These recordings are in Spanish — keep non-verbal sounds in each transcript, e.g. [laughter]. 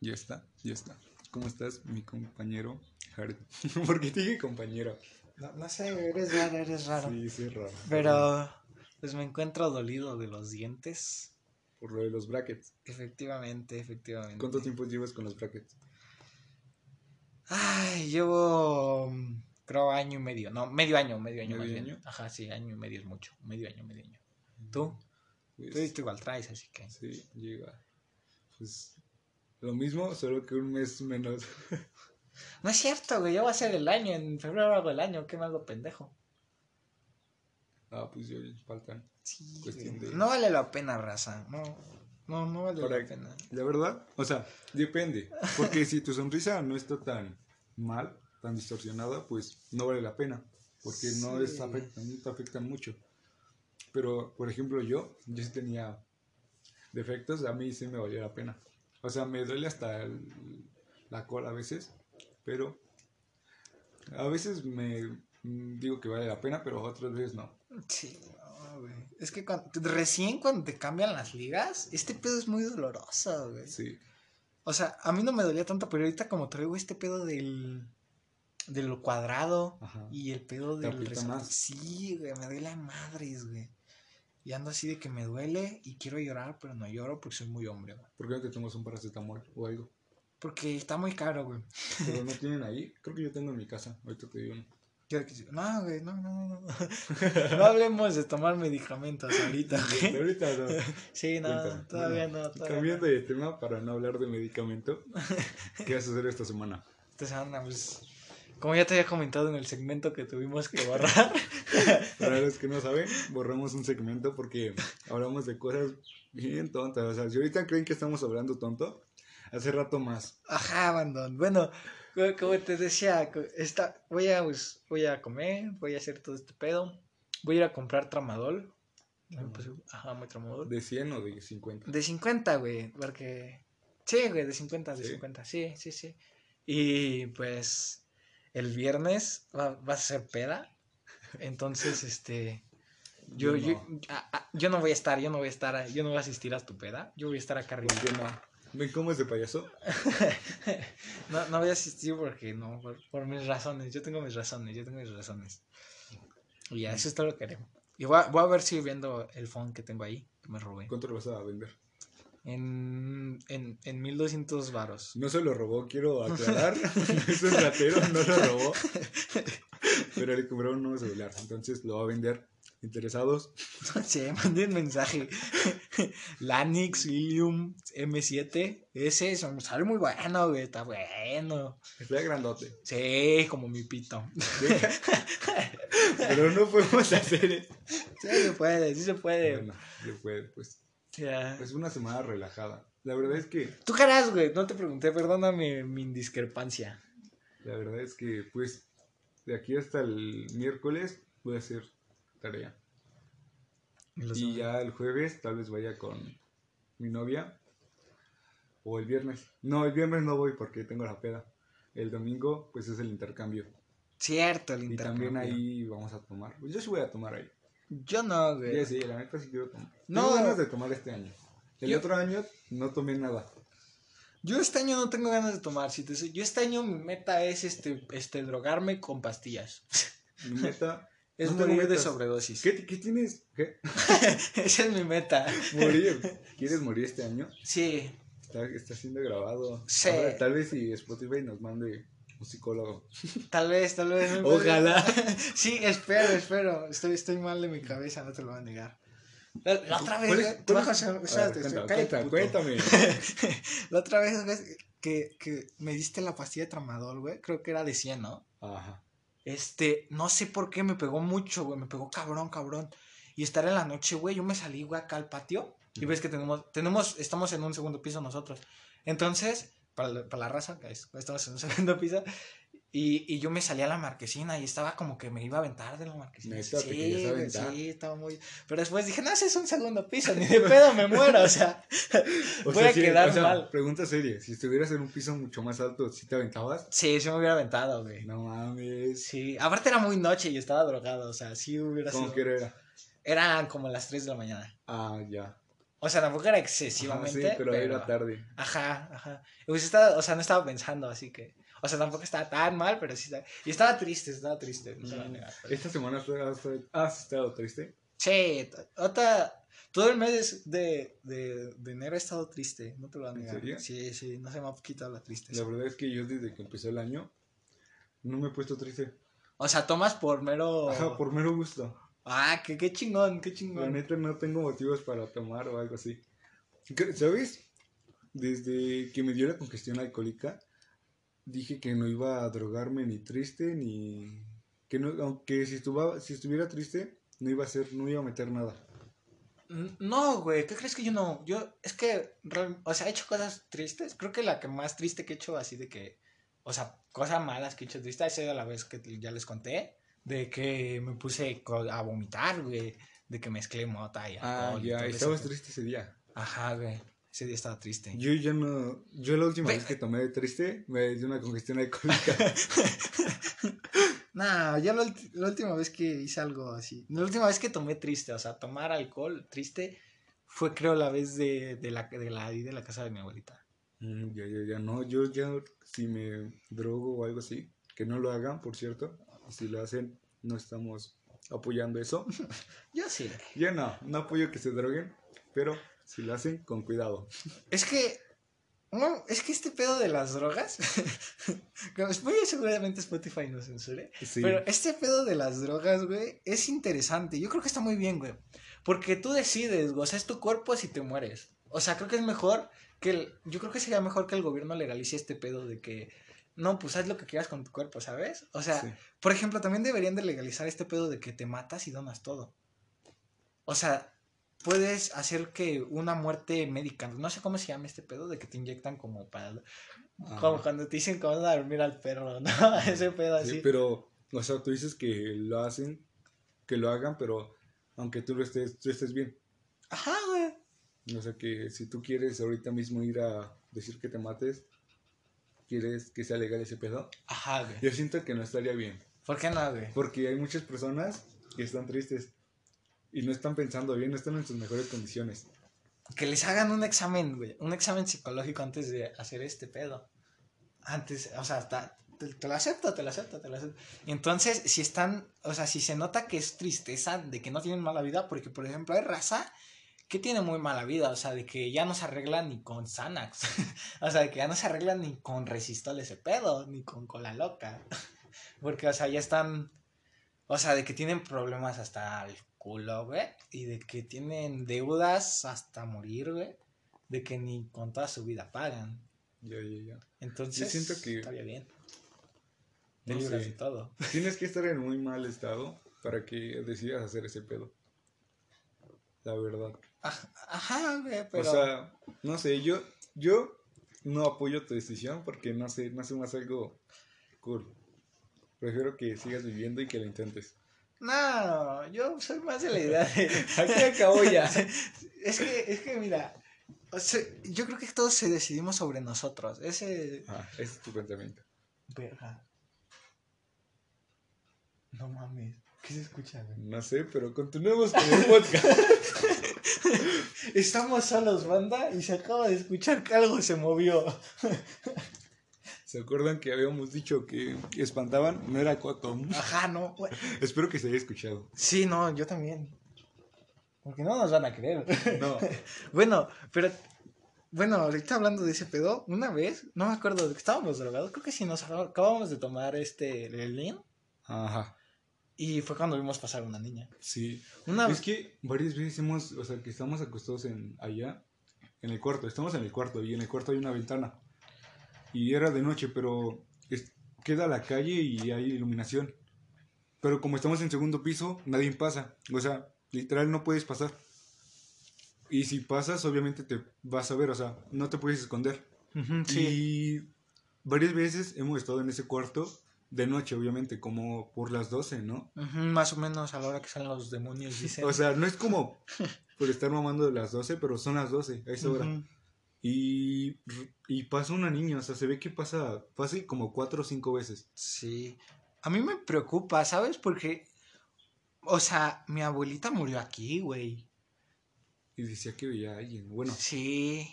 Ya está, ya está. ¿Cómo estás, mi compañero Jared? [laughs] ¿Por qué te dije compañero? No, no sé, eres raro, eres raro. Sí, sí, es raro. Pero, pues me encuentro dolido de los dientes. Por lo de los brackets. Efectivamente, efectivamente. ¿Cuánto tiempo llevas con los brackets? Ay, llevo, mm, creo, año y medio. No, medio año, medio año ¿Medio más bien. año? Ajá, sí, año y medio es mucho. Medio año, medio año. ¿Tú? Pues, Tú, tú igual traes, así que... Sí, llega. Pues lo mismo, solo que un mes menos. [laughs] No es cierto, güey, ya va a ser el año. En febrero hago el año, ¿qué me hago pendejo? ah, pues yo faltan. Sí, de- No vale la pena, raza. No, no, no vale Para- la pena. La verdad, o sea, depende. Porque si tu sonrisa no está tan mal, tan distorsionada, pues no vale la pena. Porque no es afectan, no te afectan mucho. Pero, por ejemplo, yo, yo sí tenía defectos, a mí sí me valía la pena. O sea, me duele hasta el- la cola a veces, pero a veces me mm, digo que vale la pena, pero otras veces no. Sí, no, güey. Es que cuando- recién cuando te cambian las ligas, este pedo es muy doloroso, güey. Sí, O sea, a mí no me dolía tanto, pero ahorita como traigo este pedo del, del cuadrado ajá. y el pedo del resorte. Sí, güey, me duele a madres, güey. Y ando así de que me duele y quiero llorar, pero no lloro porque soy muy hombre, güey. ¿Por qué no te tomas un paracetamol o algo? Porque está muy caro, güey. Pero no [laughs] tienen ahí. Creo que yo tengo en mi casa. Ahorita te digo. uno. No, güey, no, no, no. No, [laughs] no hablemos de tomar medicamentos ahorita, güey. Ahorita no. [laughs] Sí, no, Cuéntame. todavía Bueno, no. Todavía Cambiando no. de tema para no hablar de medicamento. ¿Qué vas a hacer esta semana? Esta semana, pues, como ya te había comentado en el segmento que tuvimos que borrar, [laughs] Para los que no saben, borramos un segmento porque hablamos de cosas bien tontas. O sea, si ahorita creen que estamos hablando tonto, hace rato más. Ajá, Bandón. Bueno, co- como te decía, esta, voy, a, pues, voy a comer, voy a hacer todo este pedo. Voy a ir a comprar tramadol. Me puse- Ajá, muy tramadol. ¿De 100 o de 50? De 50, güey, porque... Sí, güey, de 50, de ¿Sí? 50, sí, sí, sí. Y pues el viernes va, va a ser peda. Entonces, este... Yo, Yo yo, no. yo no voy a estar, yo no voy a estar, yo no voy a asistir a tu peda. Yo voy a estar acá arriba. ¿Por qué no? ¿Ven cómo es de payaso? [laughs] No, no voy a asistir porque no, por, por mis razones. Yo tengo mis razones, yo tengo mis razones. Y ya, eso es todo lo que haré. Y voy a, voy a ver si vendo el phone que tengo ahí, que me robé. ¿Cuánto lo vas a vender? En, en, en 1200 varos. No se lo robó, quiero [laughs] aclarar. [laughs] es un ratero, no lo robó. Pero le cobró un nuevo celular. Entonces lo va a vender. ¿Interesados? [laughs] Sí, mandé un mensaje. Lanix Ilium M7. Ese es- sale muy bueno, güey. Está bueno. Está grandote. Sí, como mi pito. Pero no podemos hacer eso. Sí se puede, sí se puede. Bueno, se puede, pues. Ya. Es una semana relajada. La verdad es que, ¿Tú qué harás, güey? No te pregunté, perdóname mi indiscrepancia. la verdad es que, pues, de aquí hasta el miércoles voy a hacer tarea. Y ya el jueves tal vez vaya con mi novia. O el viernes. No, el viernes no voy porque tengo la peda. El domingo, pues es el intercambio. Cierto, el Y intercambio. también ahí vamos a tomar. Pues yo sí voy a tomar ahí. Yo no, güey. Ya sí, la neta sí quiero tomar. No. Tengo ganas de tomar este año. El Yo- otro año no tomé nada. Yo este año no tengo ganas de tomar. Si te soy- Yo este año mi meta es este, este drogarme con pastillas. [laughs] Mi meta. Es No morir de sobredosis. ¿Qué, qué tienes? ¿Qué? [laughs] Esa es mi meta. Morir. [laughs] ¿Quieres morir este año? Sí. Está, está siendo grabado. Sí. Ahora, tal vez si Spotify nos mande un psicólogo. Tal vez, tal vez. Ojalá. [laughs] Sí, espero, espero. Estoy, estoy mal de mi cabeza, no te lo voy a negar. La, la otra vez, ¿Cuál es- güey, te cuál bajas es- a- A ver, espérate, cuenta, cállate, cuenta, puto. cuéntame. [laughs] La otra vez, güey, que, que me diste la pastilla de tramadol, güey. Creo que era de 100, ¿no? Ajá. Este, no sé por qué me pegó mucho, güey. Me pegó cabrón, cabrón. Y estar en la noche, güey, yo me salí, güey, acá al patio. Y ves que tenemos, tenemos, estamos en un segundo piso nosotros. Entonces, para, para la raza, que es- estamos en un [laughs] segundo piso. Y, y yo me salí a la marquesina y estaba como que me iba a aventar de la marquesina. ¿Neta? ¿Te sí, aventar? sí, estaba muy. Pero después dije, no, ese es un segundo piso, ni de pedo me muero, o sea. [laughs] O Voy sea, a sí, quedar o sea, mal. Pregunta seria. Si estuvieras en un piso mucho más alto, ¿sí te aventabas? Sí, sí me hubiera aventado, güey. No mames. Sí, aparte era muy noche y estaba drogado, o sea, sí hubiera ¿Cómo sido. que era? Eran como las 3 de la mañana. Ah, ya. O sea, tampoco era excesivamente. sí, pero, era tarde. Ajá, ajá. Pues estaba, o sea, no estaba pensando, así que. O sea, tampoco estaba tan mal, pero sí estaba. Y estaba triste, estaba triste. No mm. ¿Esta semana has, estado triste? Sí, otra. Todo el mes de, de, de, enero he estado triste, no te lo voy a negar. ¿En serio? Sí, sí, no se me ha quitado la tristeza. La verdad es que yo desde que empezó el año no me he puesto triste. O sea, tomas por mero. Ajá, por mero gusto. Ah, qué, qué chingón, qué chingón. La neta no tengo motivos para tomar o algo así. ¿Sabes? Desde que me dio la congestión alcohólica, dije que no iba a drogarme ni triste ni que no aunque si estuviera si estuviera triste no iba a hacer no iba a meter nada no güey qué crees que yo no yo es que o sea he hecho cosas tristes creo que la que más triste que he hecho así de que o sea cosas malas que he hecho triste ha sido la vez que ya les conté de que me puse a vomitar güey de que mezclé mota y ah ya estabas triste ese día ajá güey ese día estaba triste. Yo ya no. Yo la última vez que tomé de triste me dio una congestión alcohólica. [laughs] nah, yo la, última vez que hice algo así. La última vez que tomé triste, o sea, tomar alcohol triste fue creo la vez de, de la de la, de la casa de mi abuelita. Mm, ya, ya, ya. No, yo ya si me drogo o algo así, que no lo hagan, por cierto. Si lo hacen, no estamos apoyando eso. [laughs] yo sí. Yo no, no apoyo que se droguen, pero si lo hacen, con cuidado. Es que. No, es que este pedo de las drogas. [laughs] muy seguramente Spotify no censure. Pero este pedo de las drogas, güey, es interesante. Yo creo que está muy bien, güey. Porque tú decides, güey. O sea, es tu cuerpo si te mueres. O sea, creo que es mejor que el, Yo creo que sería mejor que el gobierno legalice este pedo de que. No, pues haz lo que quieras con tu cuerpo, ¿sabes? O sea, por ejemplo, también deberían de legalizar este pedo de que te matas y donas todo. O sea, puedes hacer que una muerte médica, no sé cómo se llama este pedo, de que te inyectan como para... Como cuando te dicen que van a dormir al perro, ¿no? [laughs] Ese pedo así. Sí, pero, o sea, tú dices que lo hacen, que lo hagan, pero aunque tú lo estés, tú estés bien. Ajá, güey. O sea, que si tú quieres ahorita mismo ir a decir que te mates, ¿quieres que sea legal ese pedo? Ajá, güey. Yo siento que no estaría bien. ¿Por qué no, güey? Porque hay muchas personas que están tristes y no están pensando bien, no están en sus mejores condiciones. Que les hagan un examen, güey, un examen psicológico antes de hacer este pedo. Antes, o sea, te, lo acepto, te lo acepto, te lo acepto. Entonces, si están, o sea, si se nota que es tristeza de que no tienen mala vida, porque por ejemplo hay raza que tiene muy mala vida, o sea, de que ya no se arregla ni con Xanax, [laughs] o sea, de que ya no se arregla ni con Resistol ese pedo, ni con cola loca, [laughs] porque, o sea, ya están, o sea, de que tienen problemas hasta el culo, güey. Y de que tienen deudas hasta morir, güey. De que ni con toda su vida pagan. Ya, ya, ya. Entonces, Yo siento que. Estaría bien. Te no libras todo. [laughs] Tienes que estar en muy mal estado para que decidas hacer ese pedo. La verdad. [laughs] Ajá, güey, pero. O sea, no sé, yo, yo no apoyo tu decisión porque no sé, no sé más algo cool. Prefiero que sigas viviendo y que lo intentes. No, yo soy más de la idea de. [laughs] [laughs] Aquí acabó ya. es que, es que mira. yo creo que todos se decidimos sobre nosotros. Ese. Ah, ese es tu pensamiento. Verga. No mames. ¿Qué se escucha, No sé, pero continuemos con el podcast. [laughs] Estamos solos, banda, y se acaba de escuchar que algo se movió. ¿Se acuerdan que habíamos dicho que espantaban? No era Coto. Ajá, no. Espero que se haya escuchado. Sí, no, yo también. Porque no nos van a creer. No. [laughs] bueno, pero. Bueno, ahorita hablando de ese pedo, una vez, no me acuerdo, estábamos drogados, creo que sí nos acabamos de tomar este el Ajá. Y fue cuando vimos pasar una niña. Sí. Una... Es que varias veces hemos, o sea, que estamos acostados en allá, en el cuarto, estamos en el cuarto y en el cuarto hay una ventana y era de noche, pero queda la calle y hay iluminación. Pero como estamos en segundo piso, nadie pasa. O sea, literal no puedes pasar. Y si pasas, obviamente te vas a ver, o sea, no te puedes esconder. Y varias veces hemos estado en ese cuarto de noche, obviamente, como por las 12, ¿no? más o menos a la hora que salen los demonios, dicen. o sea, no es como [laughs] por estar mamando de las 12, pero son las 12 a esa hora. Y, y pasa una niña, o sea, se ve que pasa, pasa como cuatro o cinco veces. Sí. A mí me preocupa, ¿sabes? Porque, o sea, mi abuelita murió aquí, güey. y decía que veía a alguien. Bueno. Sí.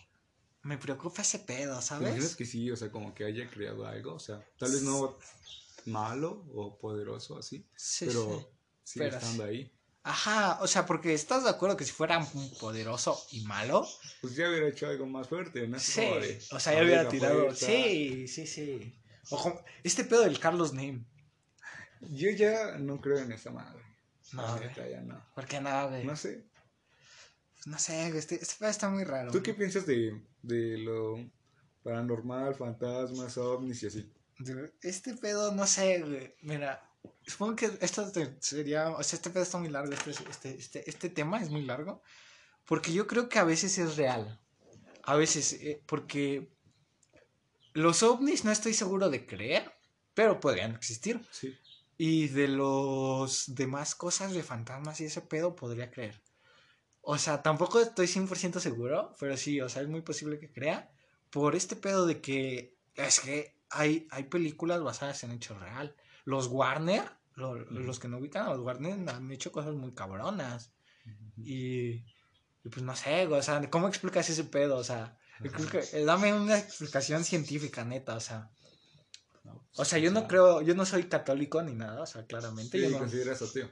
Me preocupa ese pedo, ¿sabes? ¿Imaginas que sí? O sea, como que haya creado algo. O sea, tal vez no malo o poderoso así. Sí, pero sí. sigue estando ahí. Ajá, o sea, porque estás de acuerdo que si fuera poderoso y malo. Pues ya hubiera hecho algo más fuerte, ¿no? Sí, o sea, ya hubiera tirado. Sí, sí, sí. Ojo, este pedo del Carlos Name. Yo ya no creo en esa madre. No, ya no. ¿Por qué no, güey? No sé. No sé, este, este pedo está muy raro. ¿Tú qué piensas de, de lo paranormal, fantasmas, ovnis y así? Este pedo, no sé, güey. Mira, supongo que esto sería. O sea, este pedo está muy largo. Este, este, este, este tema es muy largo. Porque yo creo que a veces es real. A veces, eh, porque los ovnis no estoy seguro de creer, pero podrían existir. Sí. Y de los demás cosas de fantasmas y ese pedo podría creer. O sea, tampoco estoy 100% seguro, pero sí, o sea, es muy posible que crea. Por este pedo de que es que hay, hay películas basadas en hechos real. Los Warner, los que no ubican a los Warner han hecho cosas muy cabronas. y, pues no sé, o sea, ¿cómo explicas ese pedo? O sea, eh, dame una explicación científica, neta, o sea. O sea, yo no creo, yo no soy católico ni nada, o sea, claramente. ¿Y yo no... consideras ateo?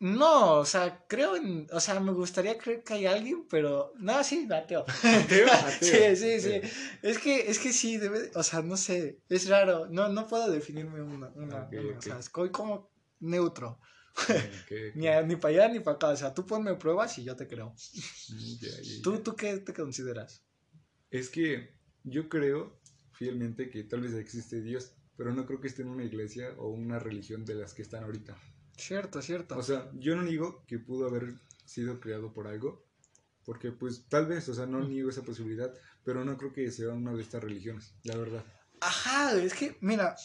No, o sea, creo en, o sea, me gustaría creer que hay alguien, pero no, sí, ateo. ¿Ateo? [laughs] sí, sí, sí. Es que, es que sí, debe, o sea, no sé, es raro, no, no puedo definirme una, una, o sea, estoy como neutro. [laughs] ni, ni para allá ni para acá, o sea, tú ponme pruebas y yo te creo. Mm, ¿Tú, ¿Tú qué te consideras? Es que yo creo fielmente que tal vez existe Dios, pero no creo que esté en una iglesia o una religión de las que están ahorita. Cierto, cierto. O sea, yo no digo que pudo haber sido creado por algo, porque pues tal vez, o sea, no niego esa posibilidad, pero no creo que sea una de estas religiones, la verdad. Ajá, es que, mira,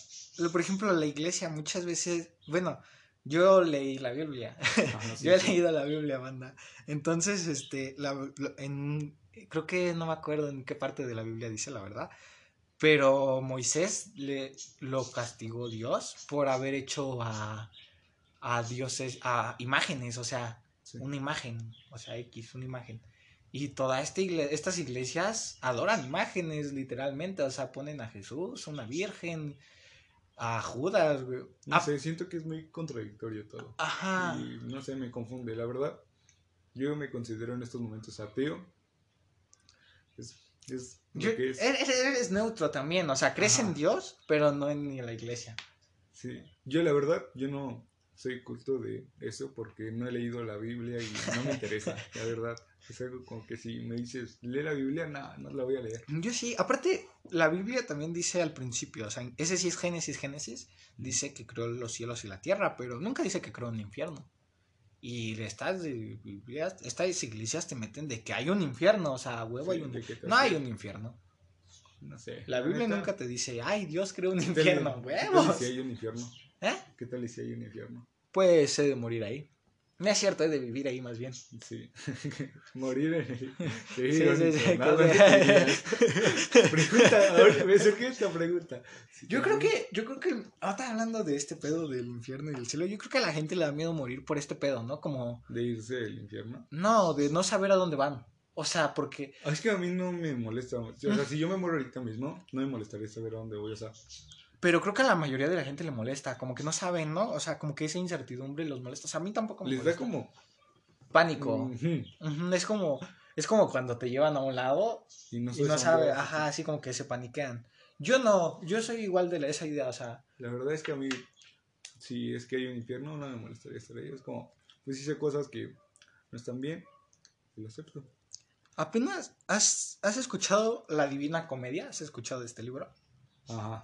por ejemplo, la iglesia muchas veces, bueno, yo leí la Biblia, [laughs] yo he leído la Biblia, banda. Entonces, este, la, en, creo que no me acuerdo en qué parte de la Biblia dice la verdad, pero Moisés le, lo castigó Dios por haber hecho a, a dioses, a imágenes, o sea, una imagen, o sea, X, una imagen. Y todas este estas iglesias adoran imágenes, literalmente, o sea, ponen a Jesús, una virgen, a Judas, güey. No sé, siento que es muy contradictorio todo. Ajá. Y no sé, me confunde, la verdad. Yo me considero en estos momentos ateo. Es es Eres, neutro también, o sea, crees en Dios, pero no en la iglesia. Sí, yo la verdad, yo no soy culto de eso porque no he leído la Biblia y no me interesa, la verdad. Es algo como que si me dices, lee la Biblia, no, no la voy a leer. Yo sí, aparte, la Biblia también dice al principio, o sea, ese sí es Génesis, Génesis, dice que creó los cielos y la tierra, pero nunca dice que creó un infierno. Y estas, estas iglesias te meten de que hay un infierno, o sea, huevo hay un... No hay un infierno. No sé. La Biblia nunca te dice, ay, Dios creó un infierno, huevo. ¿Qué tal si hay un infierno? ¿Eh? ¿Qué tal si hay un infierno? Pues he de morir ahí. No es cierto, he de vivir ahí más bien. Sí. [laughs] Morir en el. [laughs] Sí, sí, sí. [laughs] pregunta, ahora me esta pregunta. yo creo que, yo creo que, ahora hablando de este pedo del infierno y del cielo, yo creo que a la gente le da miedo morir por este pedo, ¿no? Como. ¿De irse del infierno? No, de no saber a dónde van. O sea, porque. Ah, es que a mí no me molesta. O sea, si yo me muero ahorita mismo, no me molestaría saber a dónde voy. O sea, pero creo que a la mayoría de la gente le molesta, como que no saben, ¿no? O sea, como que esa incertidumbre los molesta. O sea, a mí tampoco me Les da como pánico. Es como es como cuando te llevan a un lado y no, y sabe, ajá, así como que se paniquean. Yo no, yo soy igual de esa idea, o sea. La verdad es que a mí, si es que hay un infierno, no me molestaría estar ahí. Es como, pues hice cosas que no están bien y lo acepto. Apenas, ¿has, ¿has escuchado La Divina Comedia? ¿Has escuchado este libro? Ajá.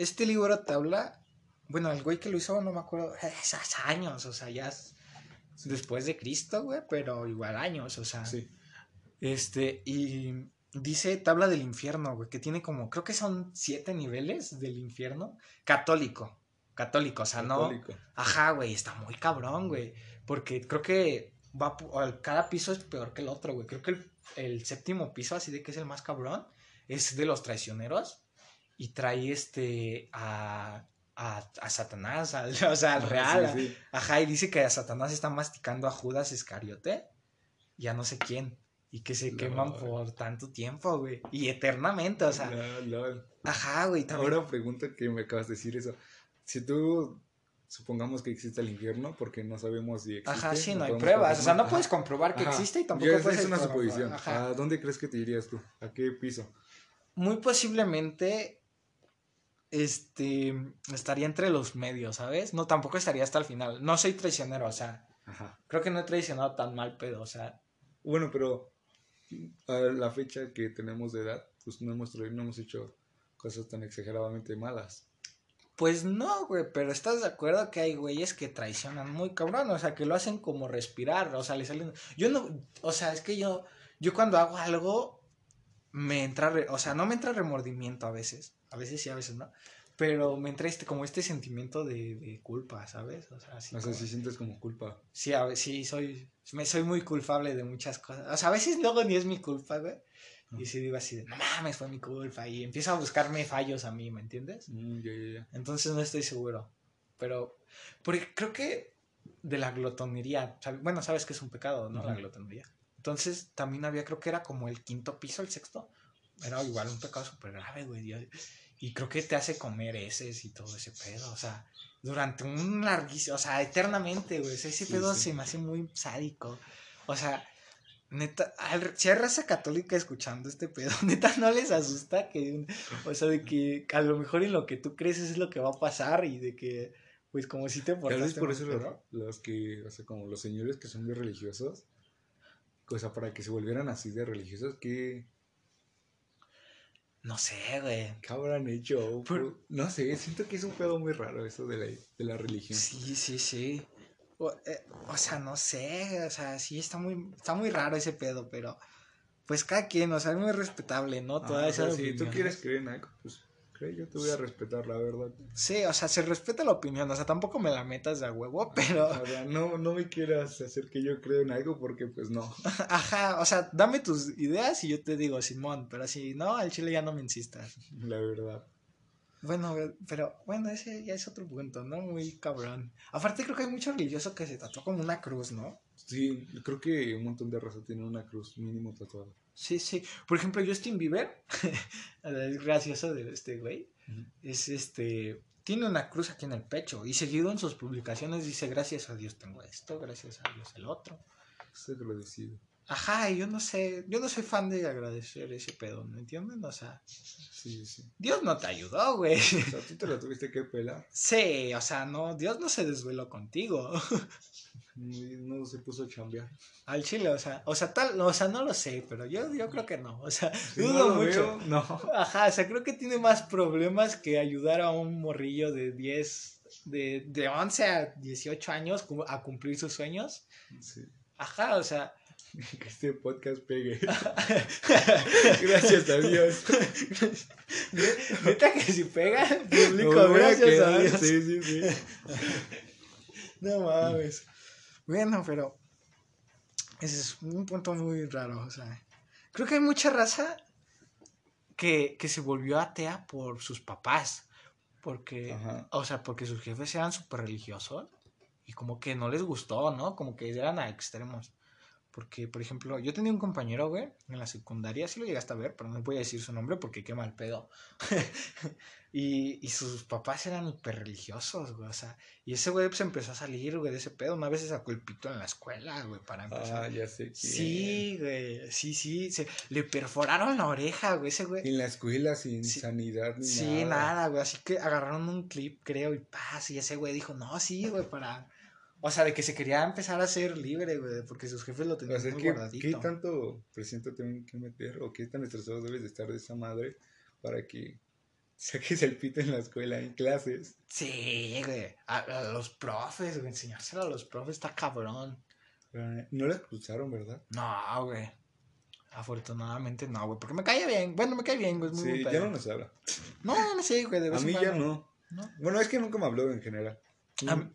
Este libro te habla, bueno, el güey que lo hizo, no me acuerdo, es hace años, o sea, ya después de Cristo, güey, pero igual años, o sea. Sí. Este, y dice, te habla del infierno, güey, que tiene como, creo que son siete niveles del infierno, católico, católico, o sea, católico. no. Ajá, güey, está muy cabrón, güey, porque creo que va, cada piso es peor que el otro, güey, creo que el, el séptimo piso, así de que es el más cabrón, es de los traicioneros y trae este a, a, Satanás, [laughs] o sea, al real. Ajá, y dice que a Satanás está masticando a Judas Iscariote. y a no sé quién. Y que se queman por tanto tiempo, güey. Y eternamente, o sea. Ajá, güey. Ahora pregunta que me acabas de decir eso. Si tú supongamos que existe el infierno porque no sabemos si existe. Ajá, sí, no, hay pruebas. O sea, no puedes comprobar que existe y tampoco puedes. Es una suposición. ¿A dónde crees que te irías tú? ¿A qué piso? Muy posiblemente. Este. Estaría entre los medios, ¿sabes? No, tampoco estaría hasta el final. No soy traicionero, o sea. Ajá. Creo que no he traicionado tan mal, pero, o sea. Bueno, pero. A la fecha que tenemos de edad, pues no hemos, no hemos hecho cosas tan exageradamente malas. Pues no, güey, pero ¿estás de acuerdo que hay güeyes que traicionan muy cabrón? O sea, que lo hacen como respirar, o sea, le salen... Yo no, o sea, es que yo, yo cuando hago algo, me entra, o sea, no me entra remordimiento a veces, a veces sí, a veces no, pero me entra este, como este sentimiento de, de culpa, ¿sabes? O sea, así o sea, si sientes como culpa. Sí, a veces, sí, soy, me, soy muy culpable de muchas cosas. O sea, a veces luego ni es mi culpa, güey. Y si digo así de, no mames, fue mi culpa. Y empiezo a buscarme fallos a mí, ¿me entiendes? Mm, Entonces no estoy seguro. Pero, porque creo que de la glotonería, bueno, sabes que es un pecado, ¿no? La glotonería. Entonces también había, creo que era como el quinto piso, el sexto. Era igual un pecado súper grave, güey. Y creo que te hace comer heces y todo ese pedo. O sea, durante un larguísimo, o sea, eternamente, güey. ese pedo se me hace muy sádico. O sea, Neta, si hay raza católica escuchando este pedo, [laughs] neta, no les asusta que, o sea, de que a lo mejor en lo que tú crees es lo que va a pasar y de que, pues, como si te portaste por eso los, que, o sea, como los señores que son muy religiosos, o sea, para que se volvieran así de religiosos, que... No sé, güey. ¿Qué habrán hecho? No sé, siento que es un pedo muy raro eso de la, de la religión. Sí, sí, sí. Eh, o, sea, no sé, o sea, sí está muy, está muy raro ese pedo, pero pues cada quien, o sea, es muy respetable, ¿no? Toda ah, esa Si tú quieres creer en algo, pues creo yo te voy a respetar, la verdad. Sí, o sea, se respeta la opinión, o sea, tampoco me la metas de a huevo, pero... no, no me quieras hacer que yo creo en algo porque pues no. [laughs] Ajá, o sea, dame tus ideas y yo te digo, Simón, pero si no, al chile ya no me insistas. La verdad. Bueno, pero bueno, ese ya es otro punto, ¿no? Muy cabrón. Aparte creo que hay mucho religioso que se tatuó como una cruz, ¿no? Sí, creo que un montón de raza tiene una cruz mínimo tatuada. Sí, sí. Por ejemplo, Justin Bieber, [laughs] es gracioso de este güey, es este, tiene una cruz aquí en el pecho y seguido en sus publicaciones dice, gracias a Dios tengo esto, gracias a Dios el otro. Es agradecido. Ajá, yo no sé, yo no soy fan de agradecer ese pedo, ¿me entienden? O sea, sí, sí. Dios no te ayudó, güey. O sea, tú te lo tuviste que pelar. Sí, o sea, no, Dios no se desveló contigo. [laughs] No se puso a chambear. Al chile, o sea, o sea, tal, o sea, no lo sé, pero yo, yo creo que no, o sea, dudo mucho. no. Ajá, o sea, creo que tiene más problemas que ayudar a un morrillo de 10, de, de 11 a 18 años a cumplir sus sueños. Sí. Ajá, o sea, [laughs] que este podcast pegue. [laughs] gracias a Dios. [laughs] Neta que si pega, público, gracias a, Dios. Sí, sí, sí. no mames. Bueno, pero ese es un punto muy raro. O sea, creo que hay mucha raza que, que se volvió atea por sus papás. Porque, o sea, porque sus jefes eran súper religiosos y como que no les gustó, ¿no? Como que eran a extremos. Porque, por ejemplo, yo tenía un compañero, güey, en la secundaria, sí lo llegaste a ver, pero no voy a decir su nombre porque qué mal pedo. [laughs] y, y sus papás eran hiper religiosos, güey, o sea, y ese güey pues empezó a salir, güey, de ese pedo. Una vez se sacó el pito en la escuela, güey, para empezar. Ah, ya sé Sí, güey, sí, sí, se, le perforaron la oreja, güey, ese güey. En la escuela sin sanidad ni nada. Sí, nada, güey, así que agarraron un clip, creo, y paz, y ese güey dijo, no, sí, güey, para o sea, de que se quería empezar a ser libre, güey, porque sus jefes lo tenían muy guardadito. ¿Qué tanto presión tienen que meter o qué tan estresado debes de estar de esa madre para que saques el pito en la escuela, en clases? Sí, güey. A, los profes, güey, enseñárselo a los profes está cabrón. No la expulsaron, ¿verdad? No, güey. Afortunadamente no, güey, porque me cae bien. Bueno, me cae bien, güey. sí, ya no nos habla. No, no sé, güey. a mí ya no. no. Bueno, es que nunca me habló en general.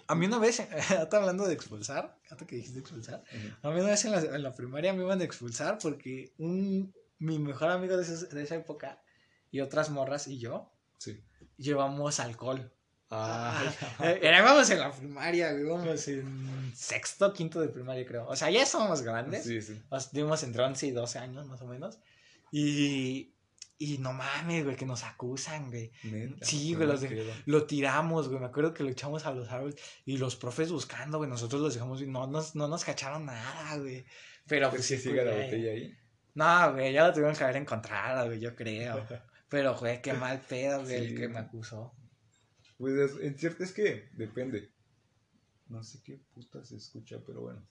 A, mí una vez, [laughs] está hablando de expulsar, que dijiste expulsar, a mí una vez en la, en la, primaria me iban a expulsar porque un, mi mejor amigo de, de esa época y otras morras y yo sí. llevamos alcohol. Ah, éramos en la primaria, íbamos en sexto, quinto de primaria, creo. O sea, ya somos grandes. Sí, sí. Nos entre 11 y 12 años, más o menos. Y, y no mames, güey, que nos acusan, güey. sí, güey, lo tiramos, güey. Me acuerdo que lo echamos a los árboles y los profes buscando, güey. Nosotros los dejamos y no nos, no nos cacharon nada, güey. Pero pues sí, sigue la botella ahí. No, güey, ya lo tuvieron que haber encontrado, güey, yo creo. [laughs] Pero, güey, qué mal pedo, güey, el que me acusó. Pues en cierto es que depende. No sé qué puta se escucha, pero bueno.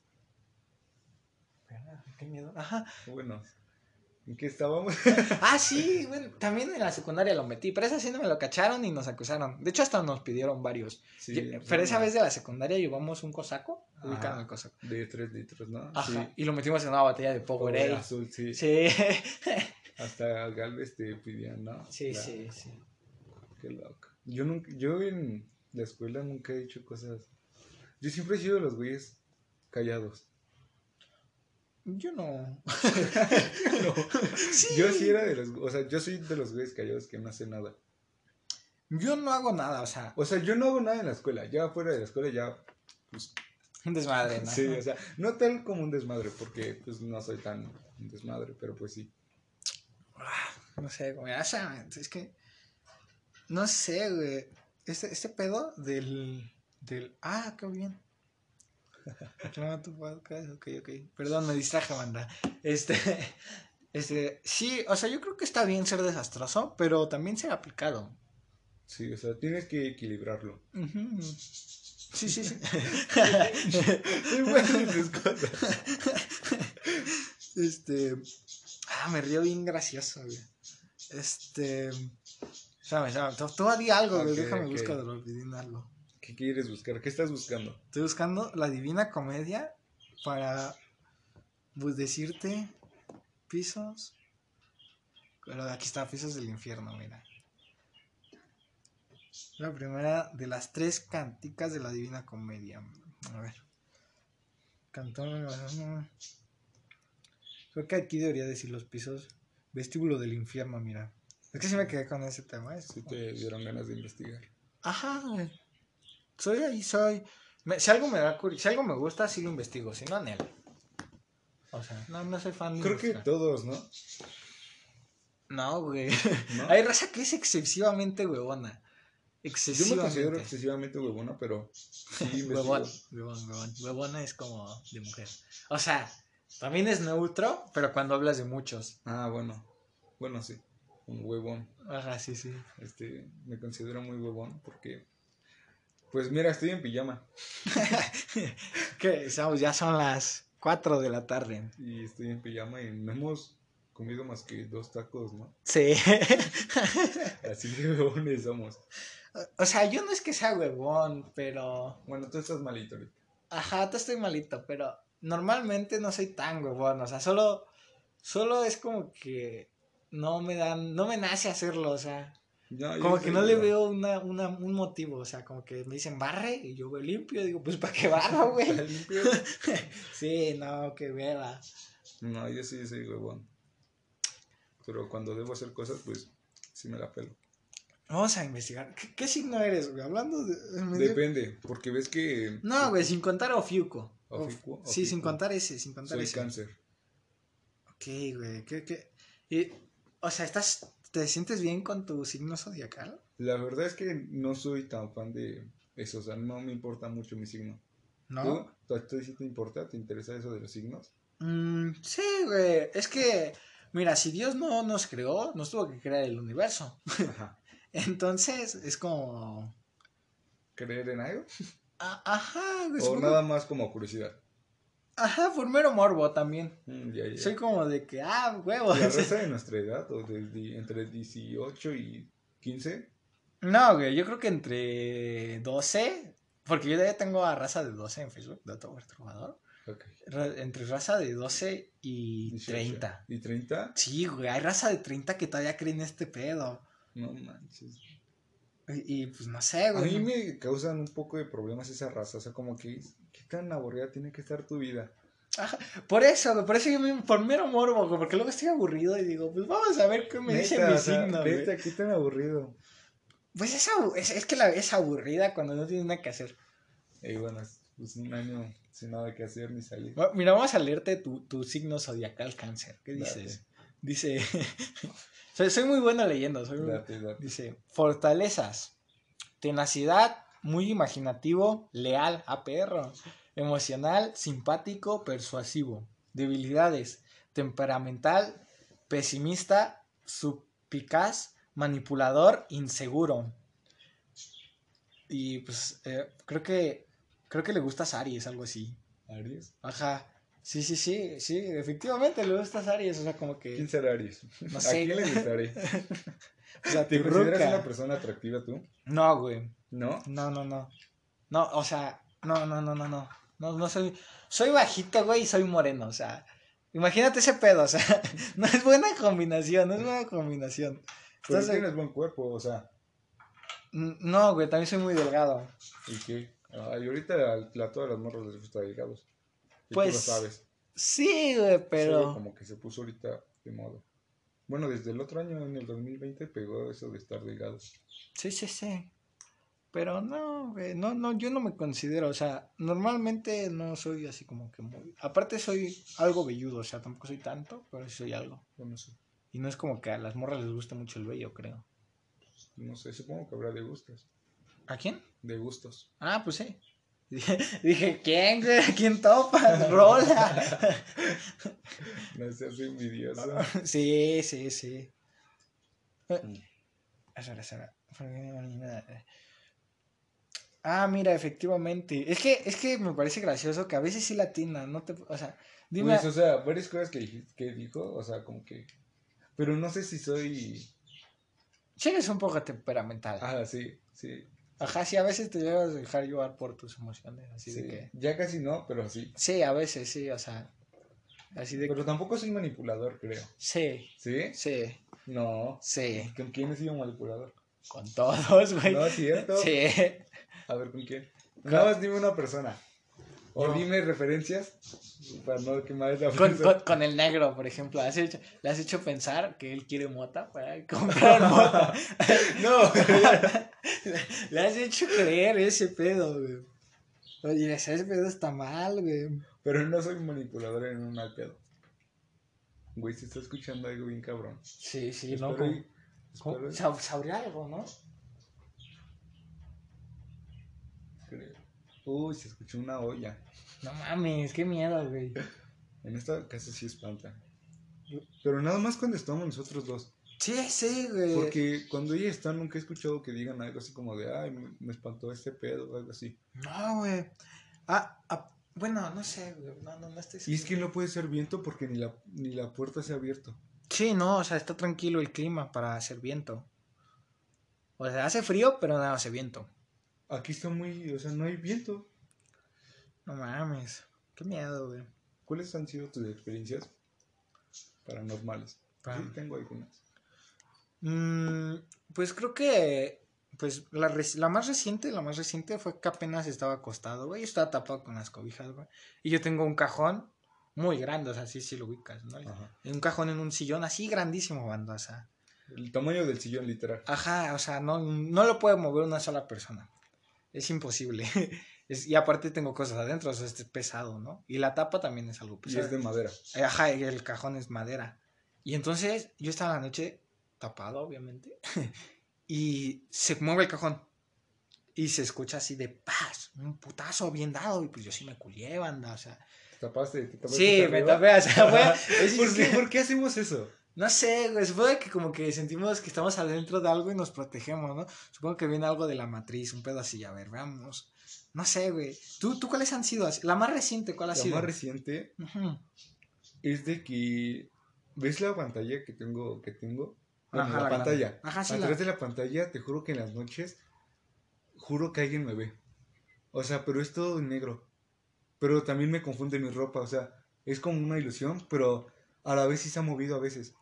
Qué miedo. Ajá. Bueno, ¿en qué estábamos? [laughs] ah, sí, bueno, también en la secundaria lo metí, pero esa sí no me lo cacharon y nos acusaron. De hecho, hasta nos pidieron varios. Sí, pero esa vez de la secundaria llevamos un cosaco. Ubicaron el cosaco. De 3 litros, ¿no? Ajá. Y lo metimos en una botella de Powerade. azul, sí. Sí. [laughs] hasta Galvez te pidían, ¿no? Sí, sí, sí. Qué loco. Yo, nunca, yo en la escuela nunca he dicho cosas. Yo siempre he sido de los güeyes callados. Yo no. [laughs] Yo sí era de los. O sea, yo soy de los güeyes callados que no hace nada. Yo no hago nada, o sea. O sea, yo no hago nada en la escuela. Ya fuera de la escuela, ya. Pues, un desmadre, ¿no? Sí, o sea, no tal como un desmadre, porque pues no soy tan un desmadre, pero pues sí. Ah, no sé, güey. O sea, es que. No sé, güey. Este, este pedo del, del. Ah, qué bien. [laughs] No, tu podcast, ok, ok. Perdón, me distraje, banda. Este. [laughs] Este. Sí, o sea, yo creo que está bien ser desastroso, pero también ser aplicado. Sí, o sea, tienes que equilibrarlo. Sí, sí, sí. [laughs] Muy buenas cosas. Este. Ah, me río bien gracioso, güey. Este. Sabes, sabes. Tú, di algo, güey. Déjame buscar de lo algo. ¿Qué quieres buscar? ¿Qué estás buscando? Estoy buscando la divina comedia para pues, decirte pisos. Pero aquí está, pisos del infierno, mira. La primera de las tres canticas de la divina comedia. A ver. Cantón. Creo que aquí debería decir los pisos. Vestíbulo del infierno, mira. Es que sí me quedé con ese tema. ¿eh? Sí te dieron ganas de investigar. Ajá, Soy ahí, soy. si algo me da si algo me gusta, sí lo investigo. Si no, en él. O sea, no, no soy fan. Creo que todos, ¿no? No, güey. [laughs] Hay raza que es excesivamente huevona. Excesivamente. Yo me considero excesivamente huevona, pero sí [laughs] huevón, huevón, huevón. Huevona es como de mujer. O sea, también es neutro, pero cuando hablas de muchos. Ah, bueno. Bueno, sí un huevón. Ajá, sí, sí. Este, me considero muy huevón porque, pues mira, estoy en pijama. [laughs] que ya son las 4 de la tarde. Y estoy en pijama y no hemos comido más que dos tacos, ¿no? Sí. [laughs] Así de huevones somos. O sea, yo no es que sea huevón, pero... Bueno, tú estás malito ahorita. Ajá, tú estoy malito, pero normalmente no soy tan huevón. O sea, solo, solo es como que no me dan, no me nace hacerlo, o sea. Como que no le veo una, una, un motivo, o sea, como que me dicen barre y yo voy limpio, digo, pues para qué barro, [laughs] güey. limpio? [laughs] sí, no, qué vera. No, yo sí soy huevón. Pero cuando debo hacer cosas, pues sí me la pelo. Vamos a investigar. ¿Qué, signo eres, güey? Hablando de. Depende, porque ves que. No, güey, sin contar Ofiuco. ¿Ofiuco? Sí, sin contar ese, sin contar Soy cáncer. Ok, güey. ¿Qué, qué? Y o sea, ¿estás, ¿te sientes bien con tu signo zodiacal? La verdad es que no soy tan fan de eso, o sea, no me importa mucho mi signo. ¿No? ¿Tú, ¿Tú, sí te importa? ¿Te interesa eso de los signos? Mm, sí, güey. Es que, mira, si Dios no nos creó, nos tuvo que crear el universo. Ajá. [laughs] Entonces, es como... ¿Creer en algo? ajá. Güey, o nada más como curiosidad. Ajá, por mero morbo también. Mm, Soy como de que, ah, huevos. ¿La [laughs] raza de nuestra edad? ¿O de, entre 18 y 15? No, güey, yo creo que entre 12. Porque yo ya tengo a raza de 12 en Facebook, dato perturbador. Okay. Entre raza de 12 y 30. ¿Y 30? Sí, güey, hay raza de 30 que todavía creen este pedo. No manches. Y, pues no sé, güey. A mí me causan un poco de problemas esa raza. O sea, como que, ¿qué tan aburrida tiene que estar tu vida? Ajá, por eso, por eso yo me por mero morbo, porque luego estoy aburrido y digo, pues vamos a ver qué me dice mi signo, güey. qué tan aburrido. Pues es, es, es que la es aburrida cuando no tiene nada que hacer. Y bueno, es pues, un año sin nada que hacer ni salir. Mira, vamos a leerte tu, tu signo zodiacal cáncer. ¿Qué Date. dices? Dice, [laughs] soy, soy muy bueno leyendo. Soy muy- Date, date. Dice, fortalezas, tenacidad, muy imaginativo, leal, a perro, emocional, simpático, persuasivo. Debilidades, temperamental, pesimista, supicaz, manipulador, inseguro. Y pues eh, creo que creo que le gusta a Aries, algo así. ¿Aries? Ajá. Sí, sí, sí, sí, efectivamente le gusta a Aries, o sea, como que ¿Quién será Aries? No ¿A quién le gustaré? [laughs] o sea, ¿Te consideras ruca. una persona atractiva tú? No, güey. ¿No? No, no, no. No, o sea, no, no, no, no, no. No, no soy. Soy bajito, güey, y soy moreno, o sea. Imagínate ese pedo, o sea, [laughs] no es buena combinación, no es buena combinación. Pero Entonces, tienes buen cuerpo, o sea. no, güey, también soy muy delgado. ¿Y qué? Ahorita a, a todas las morras les gusta delgados. Y Pues, tú lo sabes. Sí, güey, pero. como que se puso ahorita de moda. Bueno, desde el otro año, en el 2020, pegó eso de estar delgados. Sí, sí, sí. Pero no, güey, no, no, yo no me considero, o sea, normalmente no soy así como que muy. Aparte soy algo velludo, o sea, tampoco soy tanto, pero sí soy algo. Bueno, no sé. Y no es como que a las morras les guste mucho el vello, creo. No sé, supongo que habrá de gustos. ¿A quién? De gustos. Ah, pues sí. [laughs] Dije, ¿quién? [laughs] ¿Quién topa? [laughs] Rola. No seas envidioso. sí, sí, sí. Mm. Espera, espera. Ah, mira, efectivamente. Es que, es que me parece gracioso que a veces sí latina, no te, o sea, dime, Pues, o sea, varias cosas que, que dijo, o sea, como que... Pero no sé si soy... sí eres un poco temperamental. Ah, sí, sí. Ajá, sí, a veces te llevas a dejar llevar por tus emociones, así sí. de que, Ya casi no, pero sí. sí, a veces sí, o sea, así de que, Pero tampoco soy manipulador, creo. sí, ¿Sí? sí, No. sí, ¿Con quién he sido manipulador? con todos, güey. No, es cierto. Sí. A ver, ¿con quién? Nada más dime una persona. O dime referencias para no quemar esa Con, con, con el negro, por ejemplo, has hecho- le has hecho pensar que él quiere mota para [laughs] comprar mota. [laughs] No, [laughs] le has hecho creer ese pedo, güey. Oye, ese pedo está mal, güey. pero no soy manipulador en un mal pedo. Güey, se está escuchando algo bien cabrón. Sí, sí, sab- sabría algo, ¿no? creo. Uy, se escuchó una olla. No mames, qué miedo, güey. En esta casa sí espanta. Pero nada más cuando estamos nosotros dos. Sí, sí, güey. Porque cuando ella está, nunca he escuchado que digan algo así como de, ay, me, espantó este pedo o algo así. No, güey. Ah, ah, bueno, no sé, güey. No, no, no estoy Y es que no puede ser viento porque ni la, ni la puerta se ha abierto. Sí, no, o sea, está tranquilo el clima para hacer viento. O sea, hace frío, pero no hace viento. Aquí está muy, o sea, no hay viento. No mames. Qué miedo, güey. ¿Cuáles han sido tus experiencias paranormales? Pa- Sí, tengo algunas. Mm, pues creo que. Pues la, más reciente, la más reciente fue que apenas estaba acostado, güey. Yo estaba tapado con las cobijas, güey. Y yo tengo un cajón muy grande, o sea, sí, sí lo ubicas, ¿no? Ajá. Un cajón en un sillón así grandísimo, banda, o sea. El tamaño del sillón, literal. Ajá, o sea, no, no lo puede mover una sola persona. Es imposible. [laughs] Es- y aparte tengo cosas adentro, o sea, es pesado, ¿no? Y la tapa también es algo Y pesado. es de madera. Eh, Ajá, y el cajón es madera. Y entonces yo estaba la noche tapado, obviamente, [laughs] y se mueve el cajón. Y se escucha así de paz, un putazo bien dado. Y pues yo sí me culié, banda, o sea. ¿Te tapaste? ¿Te tapaste Sí, me tapé, o sea, [laughs] ¿Por qué, ¿Por qué hacemos eso? No sé, güey, supongo que como que sentimos que estamos adentro de algo y nos protegemos, ¿no? Supongo que viene algo de la matriz, un pedo así, a ver, veamos. No sé, güey. ¿Tú, ¿Tú cuáles han sido? La más reciente, ¿cuál ha La sido? más reciente es de que ¿ves la pantalla que tengo que tengo? Bueno, Ajá, la, la pantalla. grande. Ajá, sí, A la- través de la pantalla te juro que en las noches juro que alguien me ve. O sea, pero es todo en negro. Pero también me confunde mi ropa, o sea, es como una ilusión, pero a la vez sí se ha movido a veces.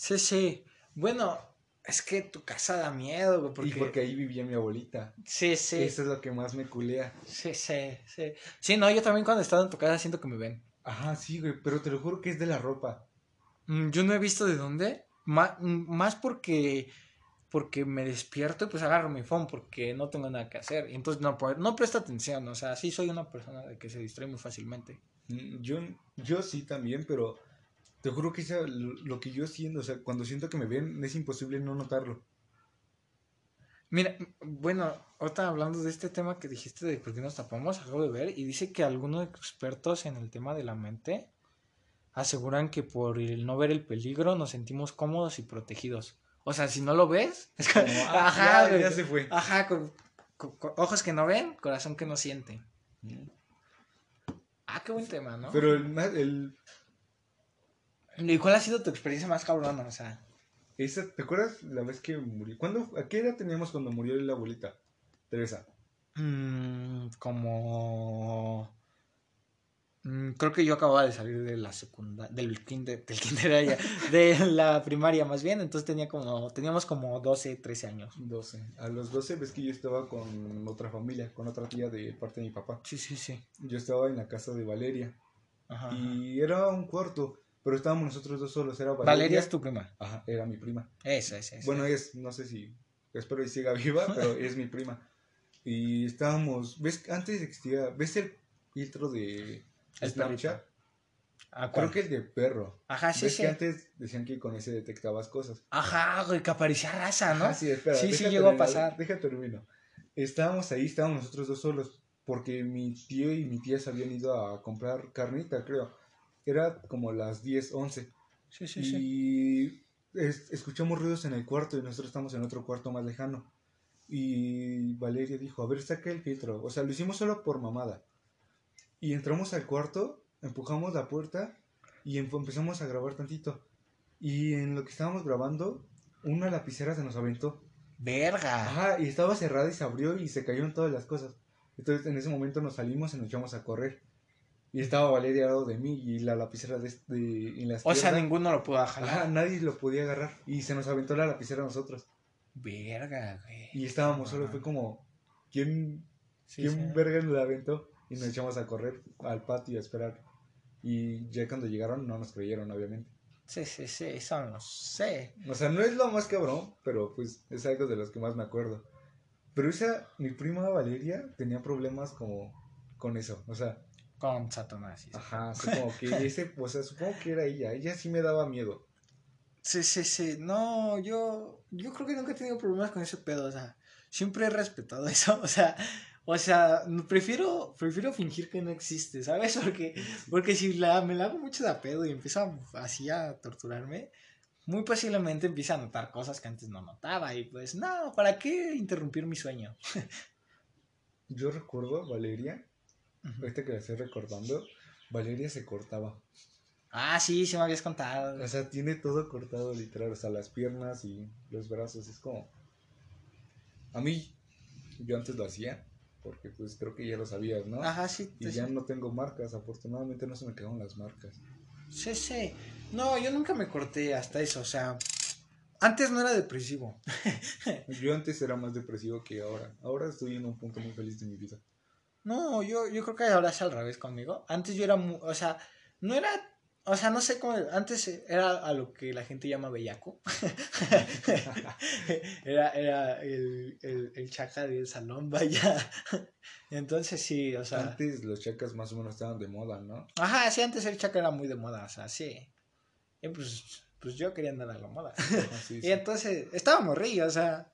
Sí, sí. Bueno, es que tu casa da miedo, güey, porque... Y porque ahí vivía mi abuelita. Sí, sí. Eso es lo que más me culea. Sí, sí, sí. Sí, no, yo también cuando he estado en tu casa siento que me ven. Ajá, sí, güey, pero te lo juro que es de la ropa. Mm, Yo no he visto de dónde. Ma- mm, más porque porque me despierto y pues agarro mi phone porque no tengo nada que hacer. Y entonces no, no presto atención, o sea, sí soy una persona de que se distrae muy fácilmente. Mm, yo, yo sí también, pero te juro que lo que yo siento, o sea, cuando siento que me ven es imposible no notarlo. Mira, bueno, ahorita hablando de este tema que dijiste de por qué nos tapamos, acabo de ver y dice que algunos expertos en el tema de la mente aseguran que por el no ver el peligro nos sentimos cómodos y protegidos. O sea, si no lo ves, es como, ah, ajá, ya, se fue. Ajá, con, ojos que no ven, corazón que no siente. Mm. Ah, qué buen tema, ¿no? Pero el, el... ¿Y cuál ha sido tu experiencia más cabrona? O sea... ¿Te acuerdas la vez que murió? ¿Cuándo, ¿A qué edad teníamos cuando murió la abuelita? Teresa. Mm, como Mm, creo que yo acababa de salir de la secundaria, del kinder, del [laughs] kinder de la primaria más bien, entonces tenía como, teníamos como 12, 13 años. 12. A los 12 ves que yo estaba con otra familia, con otra tía de parte de mi papá. Sí, sí, sí. Yo estaba en la casa de Valeria. Ajá. Y era un cuarto, pero estábamos nosotros dos solos. Era Valeria. Valeria es tu prima. Ajá, era mi prima. Esa, esa, esa. Bueno, es, no sé si, espero que siga viva, [laughs] pero es mi prima. Y estábamos, ves, antes existía, ¿ves el filtro de ¿El Snapchat. Ah, Creo que el de perro. Ajá, sí, sí. que antes decían que con ese detectabas cosas? Ajá, güey, que aparecía raza, ¿no? sí, espera. Sí, sí, llegó a pasar. Déjate termino. Estábamos ahí, estábamos nosotros dos solos, porque mi tío y mi tía se habían ido a comprar carnita, creo. Era como las 10, 11. Sí, sí, sí. Y escuchamos ruidos en el cuarto y nosotros estamos en otro cuarto más lejano. Y Valeria dijo, a ver, saca el filtro. O sea, lo hicimos solo por mamada. Y entramos al cuarto, empujamos la puerta y em, empezamos a grabar tantito. Y en lo que estábamos grabando, una lapicera se nos aventó. Verga. Ajá, y estaba cerrada y se abrió y se cayeron todas las cosas. Entonces en ese momento nos salimos y nos echamos a correr. Y estaba Valeria al lado de mí y la lapicera de, de en la O sea, ninguno lo pudo jalar. Ajá, nadie lo podía agarrar. Y se nos aventó la lapicera a nosotros. Verga, güey. Y estábamos solo, fue como, ¿quién, ¿quién verga nos la aventó? y nos echamos a correr al patio a esperar. Y ya cuando llegaron no nos creyeron, obviamente. Sí, sí, sí, eso no sé. O sea, no es lo más cabrón, pero pues es algo de los que más me acuerdo. Pero esa, mi prima Valeria tenía problemas como con eso, o sea. Con Satanás. Ajá, como que ese, o sea, supongo que era ella, ella sí me daba miedo. Sí, sí, sí, no, yo, yo creo que nunca he tenido problemas con ese pedo, o sea, siempre he respetado [laughs] eso, o sea, o sea, prefiero, prefiero fingir que no existe, ¿sabes? Porque, porque si la, me la hago mucho de pedo y empieza así a torturarme, muy posiblemente empieza a notar cosas que antes no notaba. Y pues, no, ¿para qué interrumpir mi sueño? [laughs] Yo recuerdo, Valeria, este que la estoy recordando, Valeria se cortaba. Ah, sí, sí me habías contado. O sea, tiene todo cortado, literal, o sea, las piernas y los brazos, es como... A mí, yo antes lo hacía, porque pues creo que ya lo sabías, ¿no? Ajá, sí. Y ya no tengo marcas, afortunadamente no se me quedaron las marcas. Sí, sí. No, yo nunca me corté hasta eso, o sea, antes no era depresivo. [laughs] yo antes era más depresivo que ahora. Ahora estoy en un punto muy feliz de mi vida. No, yo, yo creo que ahora es al revés conmigo. Antes yo era, muy, o sea, no era o sea, no sé cómo. Antes era a lo que la gente llama bellaco. [laughs] era era el, el, el chaca del salón, vaya. Entonces sí, o sea. Antes los chacas más o menos estaban de moda, ¿no? Ajá, sí, antes el chaca era muy de moda, o sea, sí. Y pues, pues yo quería andar a la moda. [laughs] Y entonces, estaba morrillo, o sea.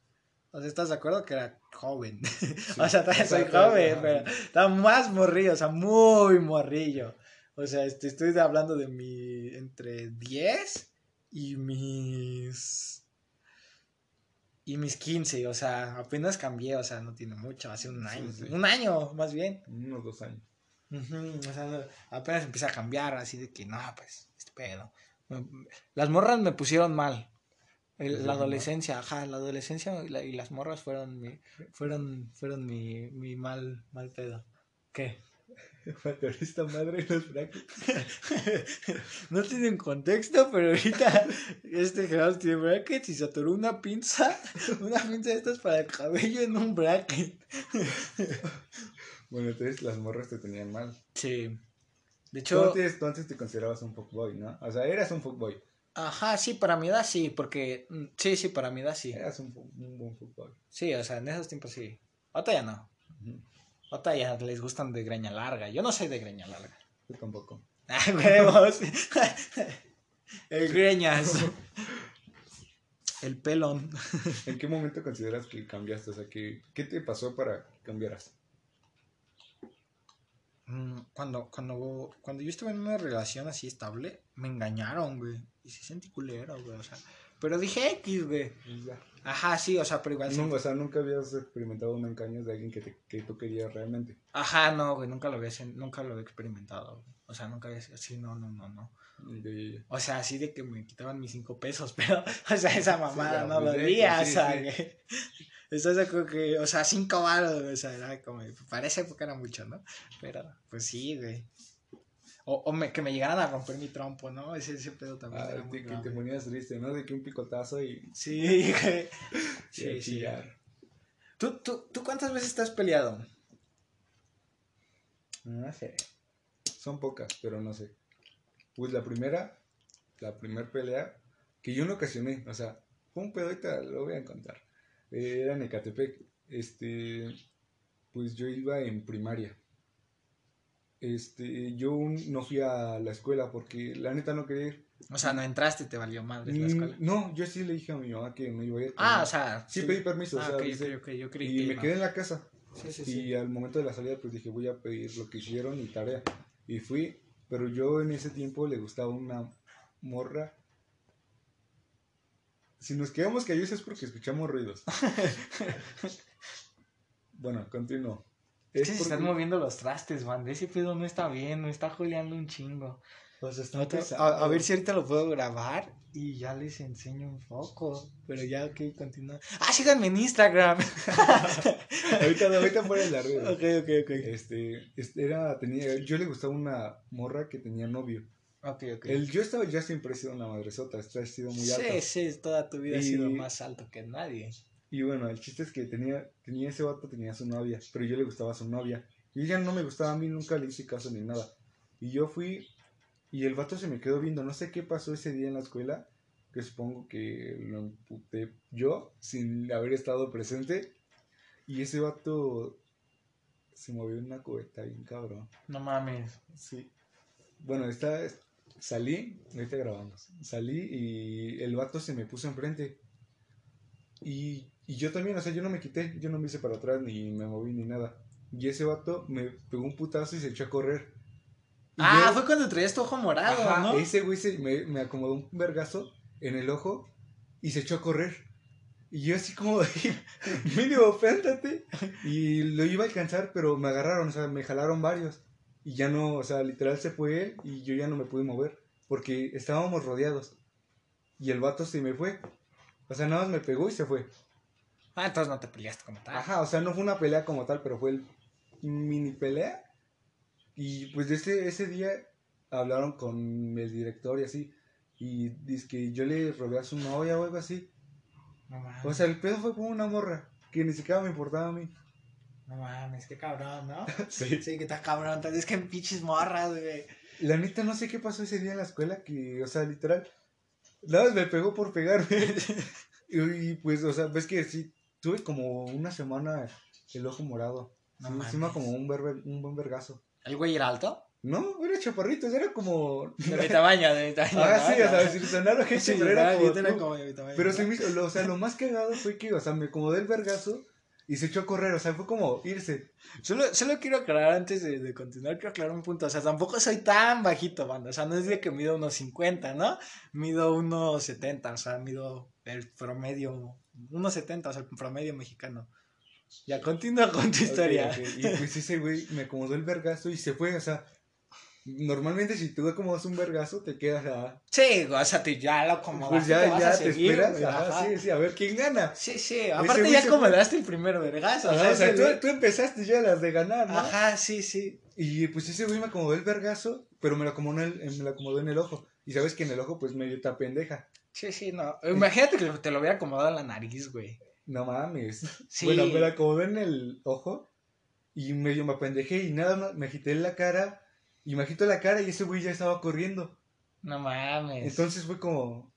O sea, ¿estás de acuerdo que era joven? [laughs] o sea, todavía soy joven, pero estaba más morrillo, o sea, muy morrillo. O sea, este, estoy hablando de mi. entre 10 y mis. Y mis 15, o sea, apenas cambié, o sea, no tiene mucho, hace un año. Un año, más bien. Unos dos años. o sea, apenas empieza a cambiar, así de que, no, pues, este pedo. Las morras me pusieron mal. La adolescencia, ajá, la adolescencia y, y, las morras fueron mi, fueron, fueron mi, mi mal, mal pedo. ¿Qué? [laughs] esta madre los brackets. [laughs] no tienen contexto, pero ahorita este Gerardo tiene brackets y se atoró una pinza, [laughs] una pinza de estas para el cabello en un bracket. bueno, entonces las morras te tenían mal. Sí. De hecho. Tú antes, te considerabas un fuckboy, ¿no? O sea, eras un fuckboy. Ajá, sí, para mi edad sí, porque. mm, Sí, sí, para mi edad sí. Eras un, un buen fútbol. Sí, o sea, en esos tiempos sí. Ahorita ya no. Ujú. Ahorita ya les gustan de greña larga. Yo no soy de greña larga. Yo tampoco. [laughs] ¡Ah, huevos! [laughs] El greñas. El pelón. ¿En qué momento consideras que cambiaste? O sea, ¿qué, qué te pasó para que cambiaras? Mm, Cuando, cuando, cuando yo estuve en una relación así estable, me engañaron, güey. Y sí sentí culero, güey. O sea, pero dije X, güey. Ajá, sí, o sea, pero igual. sí- No, o sea, nunca habías experimentado un engaño de alguien que, te, que tú querías realmente. Ajá, no, güey, nunca lo había, nunca lo había experimentado. güey. O sea, nunca había sido así, no, no, no, no. De- O sea, así de que me quitaban mis cinco pesos, [laughs] pero, o sea, esa mamada ya, no pues, lo veía, o sí, sea, sí. Estás de acuerdo que, o sea, cinco baros, o sea, era como, para esa época era mucho, ¿no? Pero, pues sí, güey. O, o me, que me llegaran a romper mi trompo, ¿no? Ese, ese pedo también Ah, era muy que te ponías triste, ¿no? De que un picotazo y... Sí, [laughs] güey. Sí, sí. ¿Tú, tú, ¿Tú cuántas veces te has peleado? No sé. Son pocas, pero no sé. Pues la primera, la primer pelea, que yo no ocasioné, o sea, fue un pedo, ahorita lo voy a contar. Era en Ecatepec. Este, pues yo iba en primaria. Este, yo un- no fui a la escuela porque la neta no quería ir. O sea, no entraste y te valió madre la Mm, escuela. No, yo sí le dije a mi mamá que no iba a ir. Ah, o sea. Sí, pedí permiso, o Ah, sea, ok, dice- ok, ok, yo creí y que me quedé en la casa. Sí, sí, Y al momento de la salida, pues dije, voy a pedir lo que hicieron y tarea. Y fui, pero yo en ese tiempo le gustaba una morra. Si nos quedamos callados es porque escuchamos ruidos. [laughs] [laughs] bueno, continúo. Es Es que se porque- están moviendo los trastes, man. Ese pedo no está bien, no está juliando un chingo. sea, está. A, a ver si ahorita lo puedo grabar y ya les enseño un poco. Pero ya, ok, continúa. Ah, síganme en Instagram. [laughs] ahorita, ahorita de la rueda. ok, ok, ok. Este, este, era, tenía, yo le gustaba una morra que tenía novio. Ok, ok. El, yo estaba, ya siempre he sido una madresota, ha sido muy alto. Sí, sí, toda tu vida Y- sido más alto que nadie. Y bueno, el chiste es que tenía, tenía ese vato, tenía su novia, pero yo le gustaba a su novia. Y ella no me gustaba a mí, nunca le hice caso ni nada. Y yo fui, y el vato se me quedó viendo, no sé qué pasó ese día en la escuela, que supongo que lo emputé yo, sin haber estado presente. Y ese vato se movió en una cubeta bien cabrón. No mames. Sí. Bueno, está, salí, ahorita grabamos. Salí y el vato se me puso enfrente. Y, y yo también, o sea, yo no me quité, yo no me hice para atrás, ni me moví, ni nada. Y ese vato me pegó un putazo y se echó a correr. Y Ah, yo- fue cuando traías tu ojo morado, Ajá, ¿no? Ese güey se, me, me acomodó un vergazo en el ojo y se echó a correr. Y yo así como, [laughs] mínimo, espérate. Y lo iba a alcanzar, pero me agarraron, o sea, me jalaron varios. Y ya no, o sea, literal se fue él y yo ya no me pude mover. Porque estábamos rodeados. Y el vato se me fue. O sea, nada más me pegó y se fue. Ah, entonces no te peleaste como tal. Ajá, o sea, no fue una pelea como tal, pero fue el mini pelea. Y pues ese, ese día hablaron con el director y así. Y dice que yo le robé a su novia o algo así. No. O sea, el pedo fue como una morra. Que ni siquiera me importaba a mí. No mames, qué cabrón, ¿no? [laughs] Sí. sí, que está cabrón. Es que pinches morras, güey. La neta no sé qué pasó ese día en la escuela. Que, o sea, literal. Nada más me pegó por pegarme. [laughs] y, y, pues, o sea, ves que sí. Tuve como una semana el ojo morado. No Sí, encima como un, verbe- un buen vergazo. ¿El güey era alto? No, era chaparritos, era como. De mi tamaño, de mi tamaño. Ah, ¿no? sí, o sea, si sonaron gente, Sí, pero era como. era tú. como de mi tamaño. Pero ¿no? se me hizo, o sea, lo más cagado fue que, o sea, me acomodé el vergazo y se echó a correr, o sea, fue como irse. Solo, solo quiero aclarar antes de, de continuar, quiero aclarar un punto. O sea, tampoco soy tan bajito, banda. O sea, no es de que mido unos 50, ¿no? Mido unos 70, o sea, mido el promedio, unos 70, o sea, el promedio mexicano. Ya, continúa con tu historia. Y pues ese güey me acomodó el vergazo y se fue, o sea. Normalmente si tú acomodas un vergazo te quedas a... Sí, o sea, te ya lo acomodaste, Pues ya, te ya seguir, esperas. Ajá, ajá. sí, sí, a ver quién gana. Sí, sí, aparte ya acomodaste el primer vergazo. Ajá, o sea, tú, tú empezaste ya las de ganar, ¿no? Ajá, sí, sí. Y pues ese güey me acomodó el vergazo, pero me lo acomodó en el, me lo acomodó en el ojo. Y sabes que en el ojo pues medio está pendeja. Sí, sí, no. Imagínate que te lo hubiera acomodado en la nariz, güey. No mames. Sí. Bueno, me la acomodó en el ojo y medio me apendejé y nada más me agité la cara y me agito la cara y ese güey ya estaba corriendo. No mames. Entonces fue como...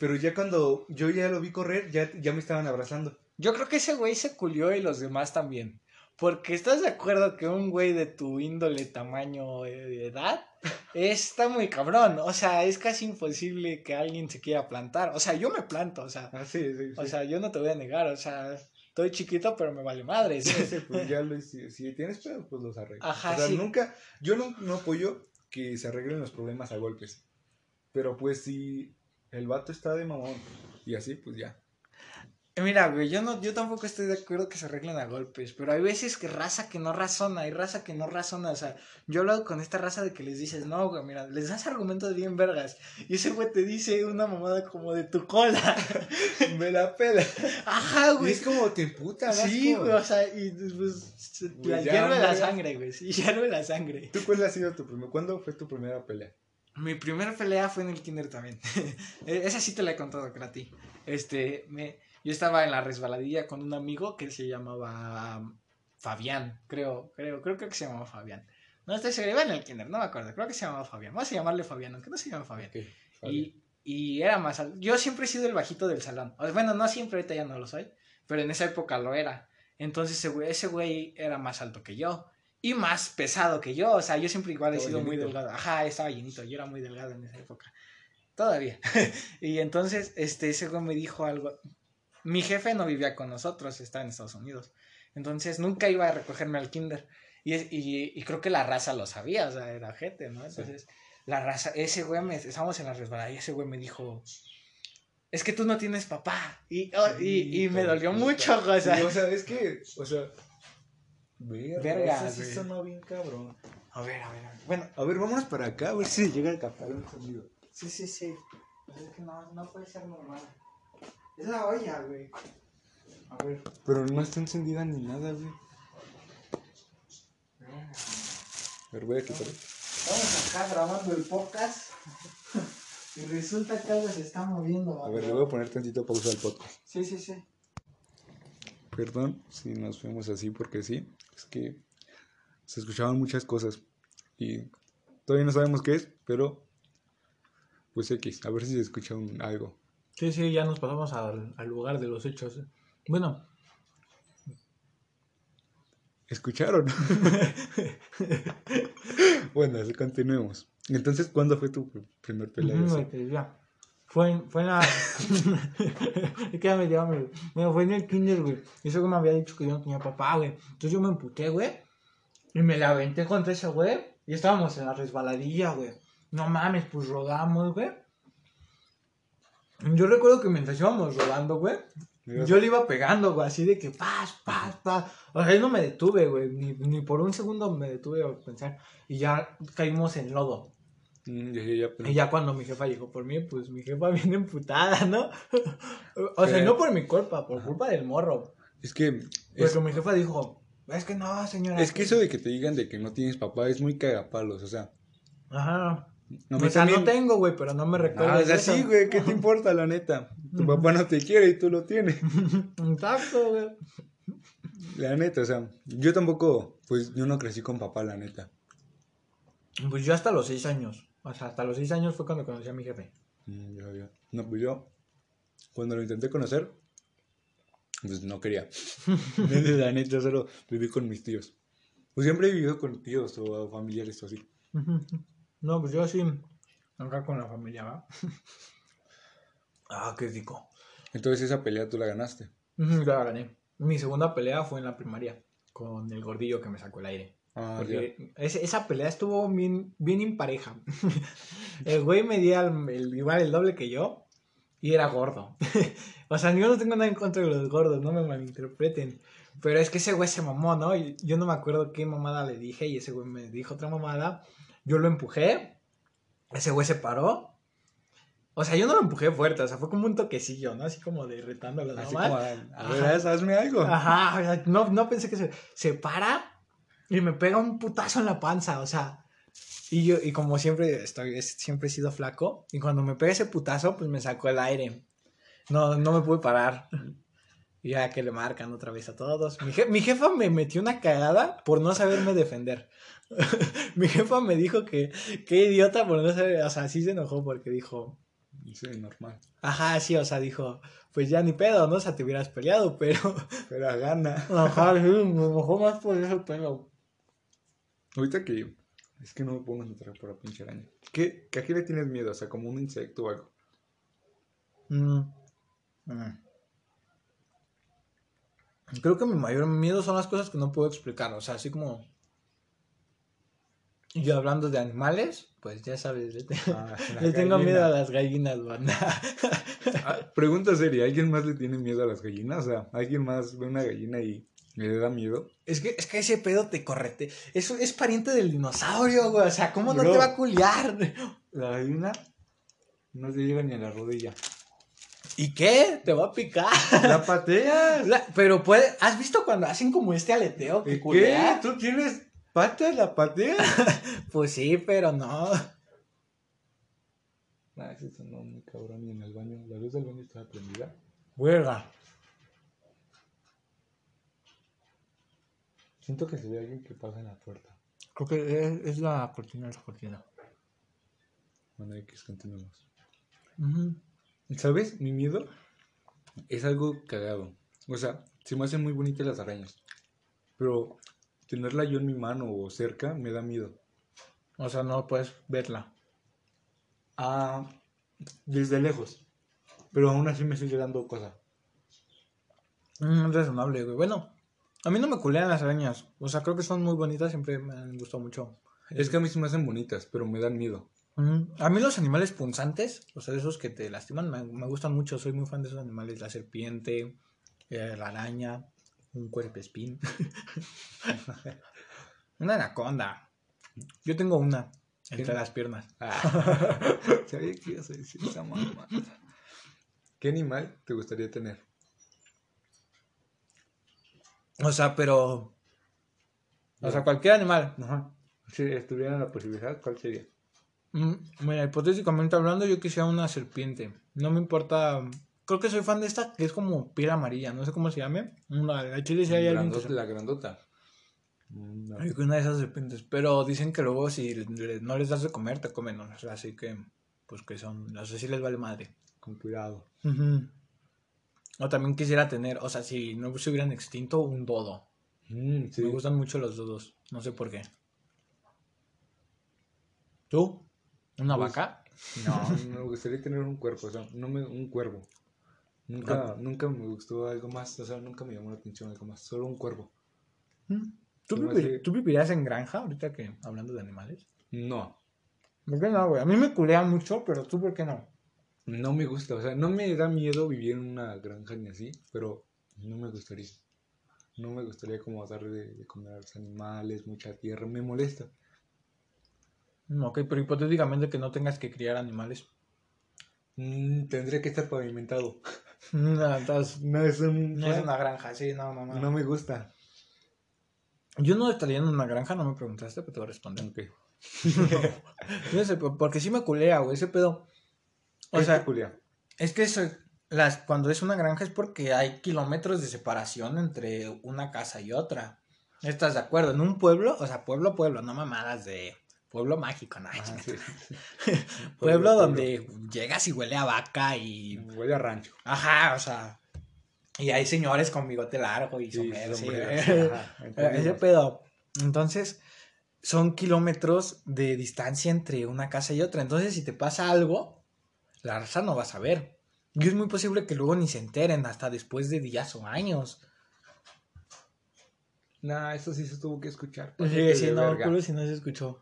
Pero ya cuando yo ya lo vi correr, ya, ya me estaban abrazando. Yo creo que ese güey se culió y los demás también. Porque estás de acuerdo que un güey de tu índole, tamaño, de edad, está muy cabrón. O sea, es casi imposible que alguien se quiera plantar. O sea, yo me planto, o sea. Ah, sí, sí, O sea, yo no te voy a negar, o sea, estoy chiquito, pero me vale madre. Sí, pues ya lo, si, si tienes pedo, pues los arreglo. Ajá, o sea, nunca, yo no, no apoyo que se arreglen los problemas a golpes. Pero pues si el vato está de mamón y así, pues ya. Mira, güey, yo no, yo tampoco estoy de acuerdo que se arreglen a golpes, pero hay veces que raza que no razona, hay raza que no razona, o sea, yo he hablado con esta raza de que les dices, no, güey, mira, les das argumentos bien vergas, y ese güey te dice una mamada como de tu cola, [laughs] me la pela. Ajá, güey. Y es como te puta, Sí, güey, o sea, y pues, pues hierve la sangre, güey, sí, [laughs] hierve la sangre. ¿Tú cuál ha sido tu primer, cuándo fue tu primera pelea? Mi primera pelea fue en el kinder también, [laughs] e, esa sí te la he contado, que a ti, este, me yo estaba en la resbaladilla con un amigo que se llamaba Fabián, creo, creo, creo, que se llamaba Fabián. No estoy seguro, iba en el kinder, no me acuerdo, creo que se llamaba Fabián. Vamos a llamarle Fabián, aunque no se llama Fabián. Y, y era más alto. Yo siempre he sido el bajito del salón. Bueno, no siempre, ahorita ya no lo soy, pero en esa época lo era. Entonces ese güey, ese güey era más alto que yo y más pesado que yo. O sea, yo siempre igual he sido muy delgado. Ajá, estaba llenito, yo era muy delgado en esa época. Todavía. [laughs] y entonces, este, ese güey me dijo algo mi jefe no vivía con nosotros, estaba en Estados Unidos. Entonces nunca iba a recogerme al kinder. Y, y, creo que la raza lo sabía, o sea, era gente, ¿no? Entonces, la raza, ese güey, me, estábamos en la resbalada y ese güey me dijo, es que tú no tienes papá. Y, oh, y, me dolió mucho, o sea. o sea, es que, o sea, verga, eso sí sonó bien cabrón. A ver, a ver, Bueno, a ver, vámonos para acá, a ver si llega a captar un sonido. Sí, sí, sí. Pues es que no, no puede ser normal. Es la olla, güey. A ver. Pero no está encendida ni nada, güey. A ver, voy a quitar. Estamos acá grabando el podcast. y resulta que algo se está moviendo. A ver, le voy a poner tantito pausa al podcast. Sí, sí, sí. Perdón si nos fuimos así porque sí. Es que se escuchaban muchas cosas. Y todavía no sabemos qué es, pero pues X, a ver si se escucha un, algo. Sí, sí, ya nos pasamos al, lugar de los hechos. Bueno. ¿Escucharon? [laughs] bueno, continuemos. Entonces, ¿cuándo fue tu primer pelea? ya. Fue en, fue en la... [laughs] es que ya me Bueno, fue en el kinder, güey. Eso que me había dicho que yo no tenía papá, güey. Entonces yo me emputé, güey. Y me la aventé contra ese güey. Y estábamos en la resbaladilla, güey. No mames, pues rodamos, güey. Yo recuerdo que mientras íbamos rodando, güey, yo le iba pegando, güey, así de que paz, paz, paz. O sea, yo no me detuve, güey, ni, ni por un segundo me detuve a pensar. Y ya caímos en lodo. Mm, y ya cuando mi jefa llegó por mí, pues mi jefa [laughs] viene emputada, ¿no? [laughs] o sea, no por mi culpa, por culpa del morro. Es que... Pues mi jefa dijo, es que no, señora. Es que eso de que te digan de que no tienes papá es muy cagapalos, o sea. Ajá. No, o sea, no tengo, güey, pero no me recuerdo. Ah, o sea, sí, güey, ¿qué te importa, la neta? Tu papá no te quiere y tú lo tienes. [laughs] Exacto, güey. La neta, o sea, yo tampoco, pues yo no crecí con papá, la neta. Pues yo hasta los seis años. O sea, hasta los seis años fue cuando conocí a mi jefe. Mm, no, pues yo, cuando lo intenté conocer, pues no quería. [laughs] la neta, solo viví con mis tíos. Pues siempre he vivido con tíos o familiares o así. No, pues yo sí, acá con la familia, ¿va? [laughs] ah, qué rico. Entonces esa pelea tú la ganaste. yo la gané. Mi segunda pelea fue en la primaria, con el gordillo que me sacó el aire. Ah, Porque esa pelea estuvo bien, bien impareja. [laughs] el güey medía el, igual el doble que yo y era gordo. [laughs] o sea, yo no tengo nada en contra de los gordos, no me malinterpreten. Pero es que ese güey se mamó, ¿no? Y yo no me acuerdo qué mamada le dije y ese güey me dijo otra mamada. Yo lo empujé, ese güey se paró. O sea, yo no lo empujé fuerte, o sea, fue como un toquecillo, ¿no? Así como de retándolo. Así como, a ver, hazme algo. Ajá, no, no pensé que se, se para y me pega un putazo en la panza, o sea. Y yo, y como siempre, estoy, siempre he sido flaco, y cuando me pega ese putazo, pues me sacó el aire. No, no me pude parar. Y ya que le marcan otra vez a todos. Mi, mi jefa me metió una cagada por no saberme defender. [laughs] Mi jefa me dijo que, qué idiota por no saber, o sea, sí se enojó porque dijo, Sí, normal. ajá, sí, o sea, dijo, pues ya ni pedo, ¿no? O sea, te hubieras peleado, [laughs] pero, Pero a gana. ajá, sí, me enojó más por ese pelo. Ahorita que. Es que no me pongo a entrar por la pinche araña. ¿Qué, ¿Qué a qué le tienes miedo? O sea, como un insecto o algo. Mm. Mm. Creo que mi mayor miedo son las cosas que no puedo explicar, o sea, así como... Y hablando de animales, pues ya sabes, le, te- Ah, [laughs] le tengo miedo a las gallinas, banda. Ah, pregunta seria, ¿alguien más le tiene miedo a las gallinas? O sea, ¿alguien más ve una gallina y le da miedo? Es que, es que ese pedo te correte. Eso es pariente del dinosaurio, güey. O sea, ¿cómo no te va a culiar? La gallina no se llega ni a la rodilla. ¿Y qué? Te va a picar. ¡La pateas! La- Pero puede. ¿Has visto cuando hacen como este aleteo que ¿Qué? culea? ¿Tú tienes patas? ¿La pateas? [laughs] Pues sí, pero no. Nah, ese sonó muy cabrón y en el baño. La luz del baño estaba prendida. Huelga. Siento que se ve alguien que pasa en la puerta. Creo que es, es la cortina, es la cortina. Bueno, X, continuemos. ¿Sabes? Mi miedo es algo cagado. O sea, se me hacen muy bonitas las arañas. Pero tenerla yo en mi mano o cerca me da miedo. O sea, no puedes verla. Ah, desde lejos. Pero aún así me sigue dando cosa. Mm, es razonable, güey. Bueno, a mí no me culean las arañas. O sea, creo que son muy bonitas, siempre me han gustado mucho. Es que a mí se me hacen bonitas, pero me dan miedo. Mm, A mí los animales punzantes, o sea, esos que te lastiman, me, me gustan mucho. Soy muy fan de esos animales. La serpiente, eh, la araña, un cuerpespín. [laughs] una anaconda. Yo tengo una entre ¿Qué? las piernas. Ah, [laughs] sabía que ibas a decir esa mamá. ¿Qué animal te gustaría tener? O sea, pero... O sea, cualquier animal. Ajá. Si estuviera la posibilidad, ¿cuál sería? Mm, Mira, hipotéticamente hablando, yo quisiera una serpiente. No me importa. Creo que soy fan de esta que es como piel amarilla. No sé cómo se llame. Una, a Chile si hay alguien que La grandota. Mm, no. Una de esas serpientes. Pero dicen que luego si le- no les das de comer, te comen. O sea, así que, pues que son. No sé si les vale madre. Con cuidado. O también quisiera tener, o sea, si no se hubieran extinto, un dodo. Mm, sí. Me gustan mucho los dodos. No sé por qué. ¿Tú? ¿Una Pues, vaca? No, me gustaría tener un cuerpo, o sea, no me, un cuervo. Nunca, nunca me gustó algo más, o sea, nunca me llamó la atención algo más, solo un cuervo. Mm. ¿Tú, vivir- ¿Tú vivirías en granja ahorita que hablando de animales? No, ¿Por qué no, güey? A mí me culea mucho, pero tú, ¿por qué no? no me gusta, o sea, no me da miedo vivir en una granja ni así, pero no me gustaría. No me gustaría como darle de, de comer a los animales, mucha tierra, me molesta. Mm, Ok, pero hipotéticamente que no tengas que criar animales. Mm, tendría que estar pavimentado. [laughs] [laughs] No, entonces, No es un... no es una granja, sí, no, no, no. No me gusta. Yo no estaría en una granja, no me preguntaste, pero te voy a responder. Ok. [laughs] No porque sí me culea, güey, ese pedo. O Es sea, es que eso, las, cuando es una granja es porque hay kilómetros de separación entre una casa y otra. ¿Estás de acuerdo? En un pueblo, o sea, pueblo, pueblo, no mamadas de pueblo mágico, no. Sí. [laughs] pueblo, donde llegas y huele a vaca y... Huele a rancho. Ajá, o sea... Y hay señores con bigote largo y sombrero, sí, sombrero, sí, ajá, [laughs] Ese pedo. Entonces, son kilómetros de distancia entre una casa y otra. Entonces, si te pasa algo, la raza no va a saber. Y es muy posible que luego ni se enteren hasta después de días o años. Nah, eso sí se tuvo que escuchar. Sí, Pásate sí, de no, verga. culo si no se escuchó.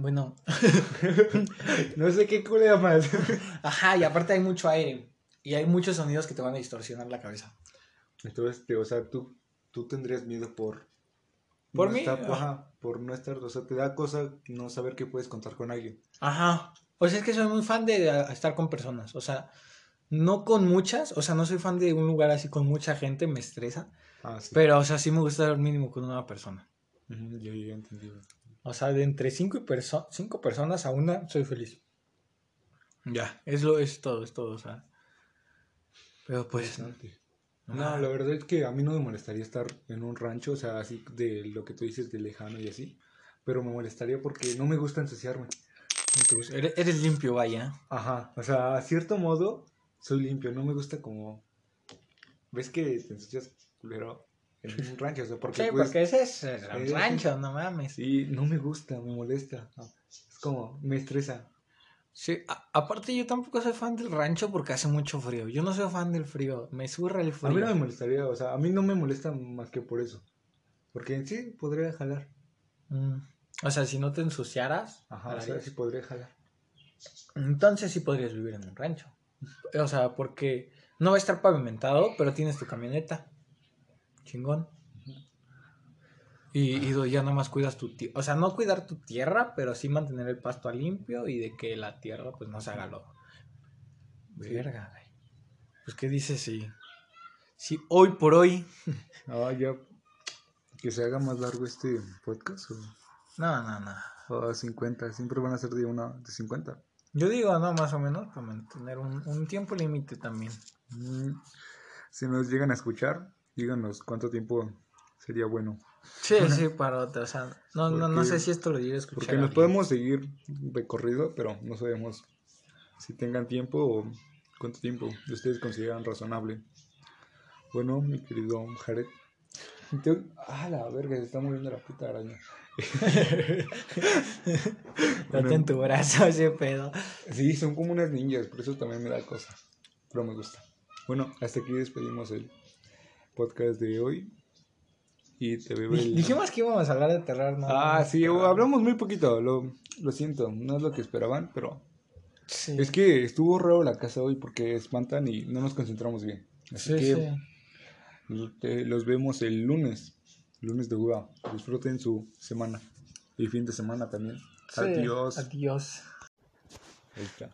Bueno, [laughs] No sé qué culea más. [laughs] ajá, y aparte hay mucho aire. Y hay muchos sonidos que te van a distorsionar la cabeza. Entonces, o sea, tú, tú tendrías miedo por... ¿Por no mí? estar- ajá, por no estar, o sea, te da cosa no saber que puedes contar con alguien. Ajá. Pues es que soy muy fan de estar con personas. O sea, no con muchas. O sea, no soy fan de un lugar así con mucha gente, me estresa. Ah, sí. Pero, o sea, sí me gusta estar mínimo con una persona. Yo ya entendí. O sea, de entre cinco, y perso- cinco personas a una, soy feliz. Ya, es, lo, es todo, es todo, o sea. Pero pues. No, la verdad es que a mí no me molestaría estar en un rancho, o sea, así de lo que tú dices de lejano y así. Pero me molestaría porque no me gusta ensuciarme. Eres, eres limpio, vaya. Ajá, o sea, a cierto modo soy limpio, no me gusta como... ¿Ves que te ensucias culero en un rancho? O sea, porque, Sí, pues, porque ese es el rancho, no mames. Sí, no me gusta, me molesta. Es como, me estresa. Sí, a- aparte yo tampoco soy fan del rancho porque hace mucho frío. Yo no soy fan del frío, me surra el A frío. mí no me molestaría, o sea, a mí no me molesta más que por eso. Porque en sí podría jalar. Mm, O sea, si no te ensuciaras, Ajá, o sea, jalarías. sí podría jalar. entonces sí podrías vivir en un rancho. O sea, porque no va a estar pavimentado, pero tienes tu camioneta. Chingón. Y, y ya nomás cuidas tu tierra. O sea, no cuidar tu tierra, pero sí mantener el pasto limpio y de que la tierra pues no se haga lodo. Verga, güey. Pues qué dices si, si hoy por hoy. [laughs] Ah, ya. Que se haga más largo este podcast o, No, no, no. o a 50. Siempre van a ser de una de 50. Yo digo, no, más o menos, para mantener un, un tiempo límite también. Mm, Si nos llegan a escuchar, díganos cuánto tiempo sería bueno. Sí, sí, para otra. O sea, no, no, no sé si esto lo llegue a escuchar. Porque nos podemos seguir recorrido, pero no sabemos si tengan tiempo o cuánto tiempo ustedes consideran razonable. Bueno, mi querido Jared. te- Ah, la verga, se está moviendo la puta araña. [laughs] Date en tu brazo ese pedo. Sí, son como unas ninjas, por eso también me da cosa. Pero me gusta. Bueno, hasta aquí despedimos el podcast de hoy. Y te veo el... Dijimos que íbamos a hablar de terror, ¿no? Ah, sí, hablamos muy poquito, lo, lo siento, no es lo que esperaban, pero Sí. es que estuvo raro la casa hoy porque espantan y no nos concentramos bien. Así Sí, que sí. te- los vemos el lunes, lunes de UA. Disfruten su semana y fin de semana también. Sí, Adiós. Adiós. Ahí está.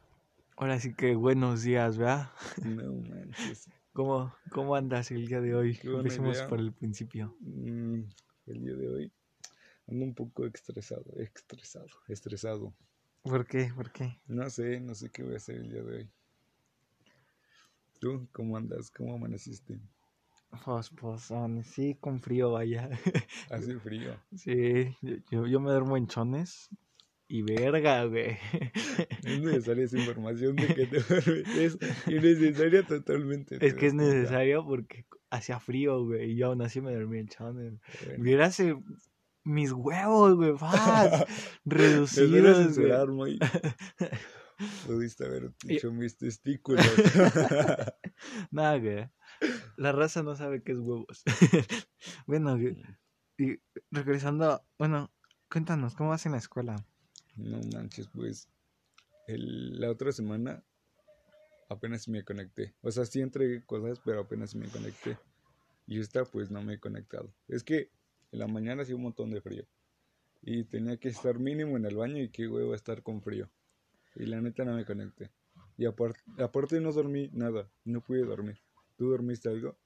Ahora sí que buenos días, ¿verdad? No manches. ¿Cómo, cómo andas el día de hoy? Empecemos por el principio. Mm, el día de hoy ando un poco estresado, estresado, estresado. ¿Por qué? ¿Por qué? No sé, no sé qué voy a hacer el día de hoy. ¿Tú cómo andas? ¿Cómo amaneciste? Pues, pues, sí, con frío, vaya. Hace frío. [laughs] Sí, yo, yo me duermo en chones y verga, güey. Es necesaria esa información de que te [laughs] duermes. Es innecesaria totalmente. Es que es necesario porque hacía frío, güey, y yo aún así me dormí en chones. Bueno. Viérase mis huevos, güey, duele [laughs] reducidos, güey. [laughs] Pudiste haber dicho mis testículos. Nada, güey. La raza no sabe qué es huevos. bueno, güey, y regresando, bueno, cuéntanos, ¿cómo vas en la escuela? No manches, pues. el- la otra semana apenas me conecté. O sea, sí entregué cosas, pero apenas me conecté. Y esta, pues no me he conectado. Es que en la mañana hacía un montón de frío. Y tenía que estar mínimo en el baño y qué huevo estar con frío. Y la neta no me conecté. Y aparte, aparte no dormí nada. No pude dormir. ¿Tú dormiste algo?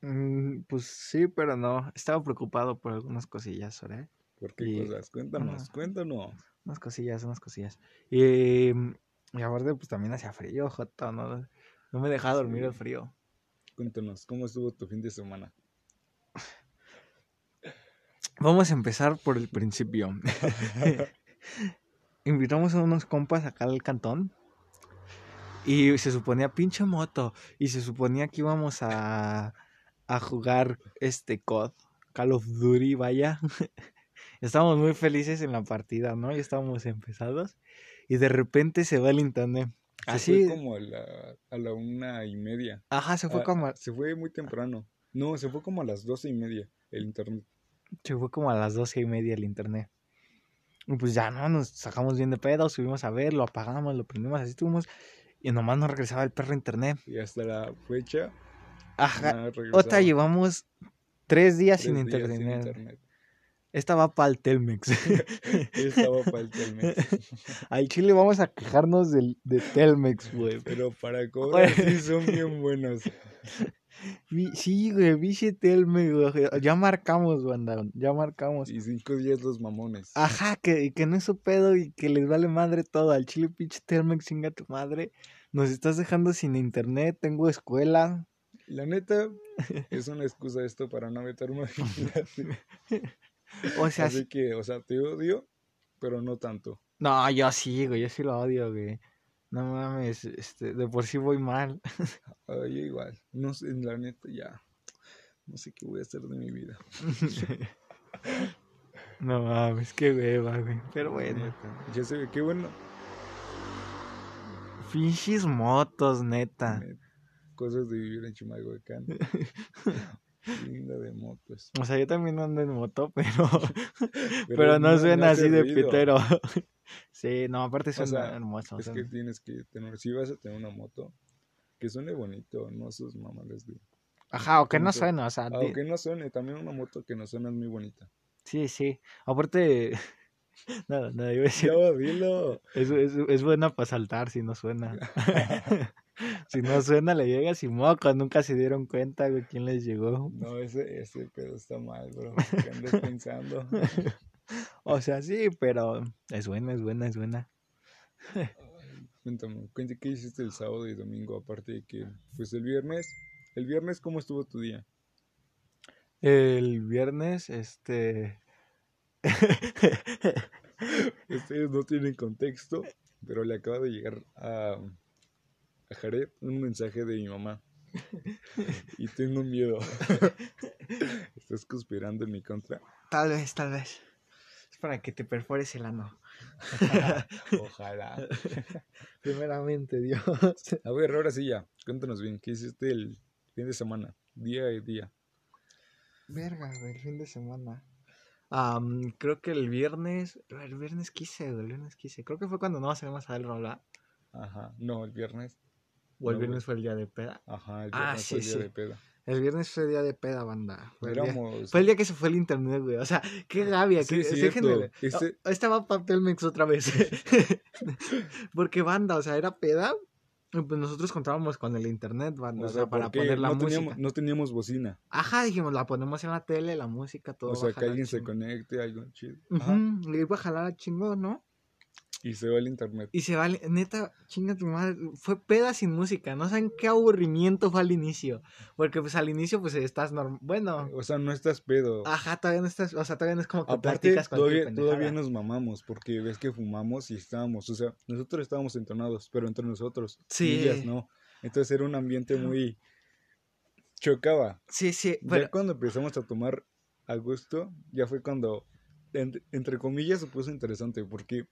Mm, pues sí, pero no. Estaba preocupado por algunas cosillas, ¿verdad? ¿Por qué Y- cosas? Cuéntanos, cuéntanos. Unas cosillas, unas cosillas. Y, y aparte, pues también hacía frío, Joto, ¿no? No me dejaba dormir el frío. Cuéntanos, ¿cómo estuvo tu fin de semana? Vamos a empezar por el principio. [laughs] [laughs] Invitamos a unos compas acá al cantón. Y se suponía pinche moto. Y se suponía que íbamos a, a jugar este COD. Call of Duty, vaya. [laughs] Estábamos muy felices en la partida, ¿no? Ya estábamos empezados. Y de repente se va el internet. Se Así. fue como a la, a la una y media. Ajá, se fue Ah, como. Se fue muy temprano. No, se fue como a las doce y media el internet. Se fue como a las doce y media el internet. Y pues ya, ¿no? Nos sacamos bien de pedo, subimos a ver, lo apagamos, lo prendimos, así estuvimos. Y nomás no regresaba el perro internet. Y hasta la fecha. Ajá. Otra, llevamos tres días Tres sin días internet. internet. Esta va para el Telmex. Estaba para el Telmex. [laughs] Al chile vamos a quejarnos del, de Telmex, güey. Pero para cobrar sí son bien buenos. [laughs] Sí, güey, biche Telmex, güey. Ya marcamos, banda. Ya marcamos. Y cinco días los mamones. Ajá, que, que no es su pedo y que les vale madre todo. Al chile pinche Telmex, chinga tu madre. Nos estás dejando sin internet, tengo escuela. La neta, [laughs] es una excusa esto para no meterme a gimnasio. O sea, Así que, o sea, te odio, pero no tanto. no, yo sí, güey, yo sí lo odio, güey. No mames, este, de por sí voy mal. [laughs] Ah, yo igual. No sé, la neta, ya. No sé qué voy a hacer de mi vida. [laughs] no mames, qué hueva, güey. Pero bueno. Ya se ve, qué bueno. Pinches motos, neta. neta, Cosas de vivir en Chimalhuacán. [laughs] Linda de motos. O sea, yo también ando en moto, [laughs] pero, [laughs] pero, Pero no, no- suena no así de ruido. pitero. [laughs] sí, no, aparte O suena sea, hermoso. o Es sea, que tienes que tener, si vas a tener una moto, que suene bonito, no sus mamales de... Ajá, o que no suena, o sea, Aunque no suene, también una moto que no suena es muy bonita. sí, sí. Aparte, nada, nada, iba a decir, Ya, dilo. es, es, es buena para saltar si no suena. Si no suena, le llegas y mocos, nunca se dieron cuenta, güey, quién les llegó. No, ese, ese pedo está mal, bro. [laughs] ¿Qué andas pensando? [laughs] O sea, sí, pero es buena, es buena, es buena. Cuéntame, cuéntame, ¿qué hiciste el sábado y domingo? Aparte de que, pues el viernes, el viernes, ¿cómo estuvo tu día? El viernes, este... Ustedes [laughs] no tienen contexto, pero le acaba de llegar a, a Jared un mensaje de mi mamá. [laughs] Y tengo miedo. [laughs] ¿Estás conspirando en mi contra? Tal vez, tal vez. Es para que te perfores el ano. [laughs] Ojalá. Primeramente, Dios. A ver, ahora sí ya. Cuéntanos bien, ¿qué hiciste el fin de semana? Día y día. Verga, güey, el fin de semana. Am, creo que el viernes. El viernes quise, el viernes quise. Creo que fue cuando no salimos a ver rola. Ajá. No, el viernes. O el No, viernes fue el día de peda. Ajá, el Ah, viernes sí, fue el día sí. de peda. El viernes fue el día de peda, banda. Fue el, día, Éramos... fue el día que se fue el internet, güey. O sea, qué rabia. Sí, déjenme. Ese- Oh, esta va para Telmex otra vez. [laughs] Porque banda, o sea, era peda. Pues nosotros contábamos con el internet, banda, O sea, para poner la no música. teníamos, no teníamos bocina. Ajá, dijimos, la ponemos en la tele, la música, todo. o sea, que alguien se conecte, algo chido. Ajá. Le iba a jalar a chingón, ¿no? Y se va el internet. Y se va, al- neta, chinga tu madre, fue peda sin música, no saben qué aburrimiento fue al inicio, porque pues al inicio pues estás normal, bueno, O sea, no estás pedo. ajá, todavía no estás, o sea, todavía no es como que Aparte, platicas todavía, todavía nos mamamos, porque ves que fumamos y estábamos, o sea, nosotros estábamos entonados, pero entre nosotros. Sí. ellas no. Entonces era un ambiente muy... Chocaba. Sí, sí, Ya cuando empezamos a tomar a gusto, ya fue cuando, en- entre comillas, se puso interesante, porque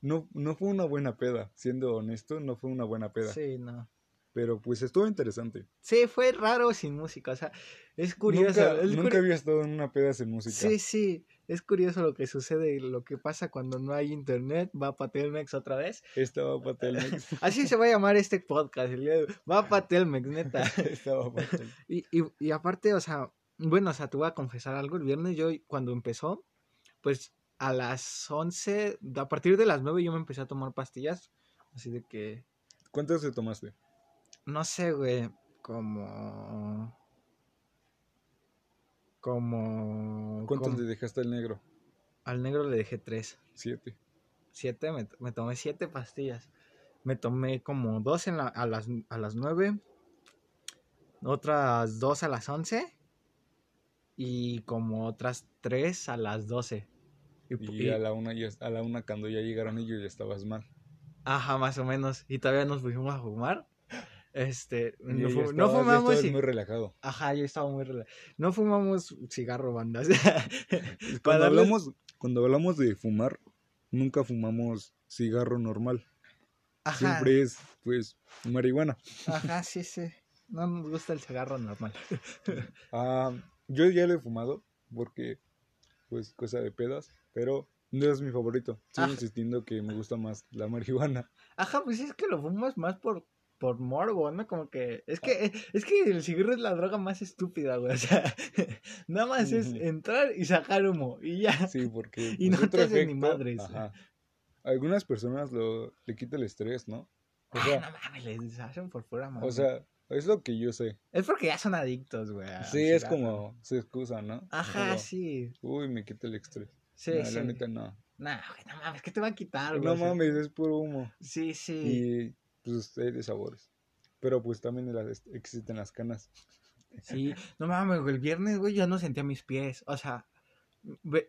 no, no fue una buena peda, siendo honesto, no fue una buena peda, sí, no. pero pues estuvo interesante. Sí, fue raro sin música, o sea, es curioso. Nunca, es nunca curi- había estado en una peda sin música. Sí, sí, es curioso lo que sucede, lo que pasa cuando no hay internet, va para Telmex otra vez. Estaba para Telmex. [laughs] Así se va a llamar este podcast, el día de hoy. va para Telmex, neta. [laughs] Estaba pa' Telmex. [laughs] Y, y, y aparte, o sea, bueno, o sea, te voy a confesar algo. El viernes yo, cuando empezó, pues a las 11, a partir de las 9 yo me empecé a tomar pastillas. Así de que, ¿Cuántas te tomaste? no sé, güey, como... Como... ¿Cuántos como- le dejaste al negro? Al negro le dejé 3. Siete. 7, me, me tomé 7 pastillas. Me tomé como 2 en la- a, las, a las 9, otras 2 a las 11 y como otras 3 a las 12. Y, Y a la una ya, a la una cuando ya llegaron ellos ya estabas mal. Ajá, más o menos. Y todavía nos fuimos a fumar. Este, no, fu- estabas- no fumamos. estabas y- muy relajado. Ajá, yo estaba muy rela- No fumamos cigarro, bandas. [laughs] Cuando darles- hablamos, cuando hablamos de fumar, nunca fumamos cigarro normal. Ajá, Siempre es, pues, marihuana. ajá, sí, sí. No nos gusta el cigarro normal. [laughs] Ah, yo ya lo he fumado porque, pues, cosa de pedas, pero no es mi favorito. Sigo Ah. insistiendo que me gusta más la marihuana. Ajá, pues es que lo fumas más por, por morbo, ¿no? Como que. Es que, es que el cigarro es la droga más estúpida, güey. O sea, [laughs] nada más es entrar y sacar humo. Y ya. Sí, porque... [laughs] Y pues, no te hace ni madres. Ajá. Algunas personas lo, le quita el estrés, ¿no? O Ay, sea, no mames, les hacen por fuera, o sea, es lo que yo sé. Es porque ya son adictos, güey. Sí, es cigarro. como, se excusa, ¿no? Ajá, Pero, sí. Uy, me quita el estrés. Sí, No, sí. La neta no. Güey, no mames, ¿qué te va a quitar, güey? No mames, es puro humo. Sí, sí. Y pues hay de sabores. Pero pues también las, existen las canas. Sí, no mames, el viernes, güey, yo no sentía mis pies. O sea,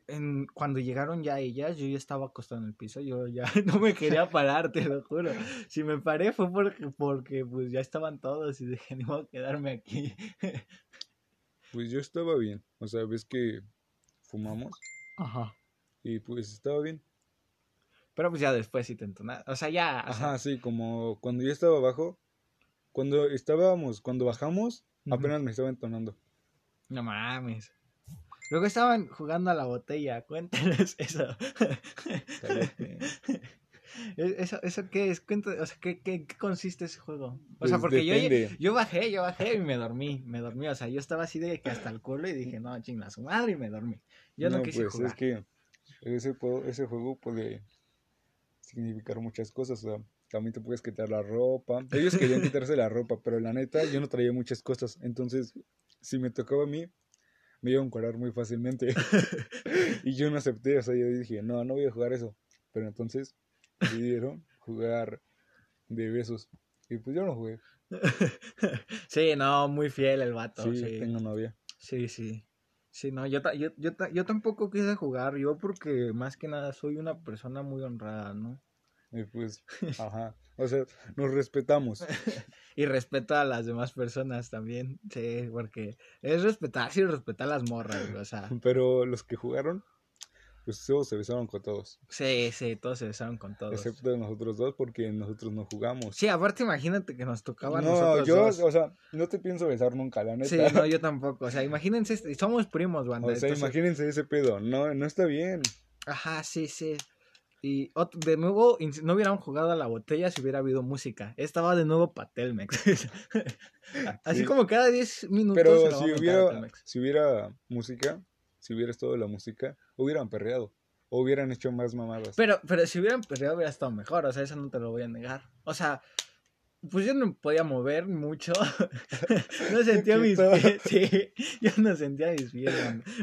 en, cuando llegaron ya ellas, yo ya estaba acostado en el piso, yo ya [laughs] no me quería parar, te lo juro. Si me paré fue porque, porque pues ya estaban todos y dije, ni voy a quedarme aquí. [laughs] Pues yo estaba bien, o sea, ves que fumamos. Ajá. Y pues estaba bien. Pero pues ya después sí te entonaste. O sea, ya. Ajá, sí, como cuando yo estaba abajo. Cuando estábamos, cuando bajamos, apenas me estaba entonando. No mames. Luego estaban jugando a la botella. Cuéntanos eso. E-, ¿Eso, ¿Eso qué es? O sea, ¿qué, qué, consiste ese juego? O sea, pues porque yo, yo bajé, yo bajé y me dormí, me dormí. O sea, yo estaba así de que hasta el culo y dije, no, chinga su madre y me dormí. Yo no, quise pues, jugar. Es que ese, ese juego puede significar muchas cosas. O sea, también te puedes quitar la ropa. Ellos querían quitarse la ropa, pero la neta, yo no traía muchas cosas. Entonces, si me tocaba a mí, me iba a encuadrar muy fácilmente. [laughs] y yo no acepté, o sea, yo dije, no, no voy a jugar eso. Pero entonces decidieron jugar de besos. Y pues yo no jugué. [laughs] sí, no, muy fiel el vato. Sí, sí. tengo novia. Sí, sí. Sí, no, yo, yo, yo, yo tampoco quise jugar, yo porque más que nada soy una persona muy honrada, ¿no? Y pues, [laughs] ajá, o sea, nos respetamos. [laughs] y respeto a las demás personas también, sí, porque es respetar, sí, respetar a las morras, o sea. Pero los que jugaron, pues todos se besaron con todos. Sí, sí, todos se besaron con todos. Excepto nosotros dos, porque nosotros no jugamos. Sí, aparte imagínate que nos tocaba no, nosotros yo, o sea, no te pienso besar nunca, la neta. Sí, no, yo [laughs] tampoco. O sea, imagínense, somos primos, banda. O sea, imagínense ese pedo. No, no está bien. Ajá, sí, sí. Y de nuevo, no hubieran jugado a la botella si hubiera habido música. Estaba de nuevo para Telmex. [laughs] Así como cada 10 minutos. Pero si hubiera, si hubiera música, si hubiera estado la música, hubieran perreado. O hubieran hecho más mamadas. Pero, pero si hubieran perreado hubiera estado mejor, o sea, eso no te lo voy a negar. O sea, pues yo no podía mover mucho. [laughs] no sentía mis pies. [laughs] Sí, yo no sentía mis pies.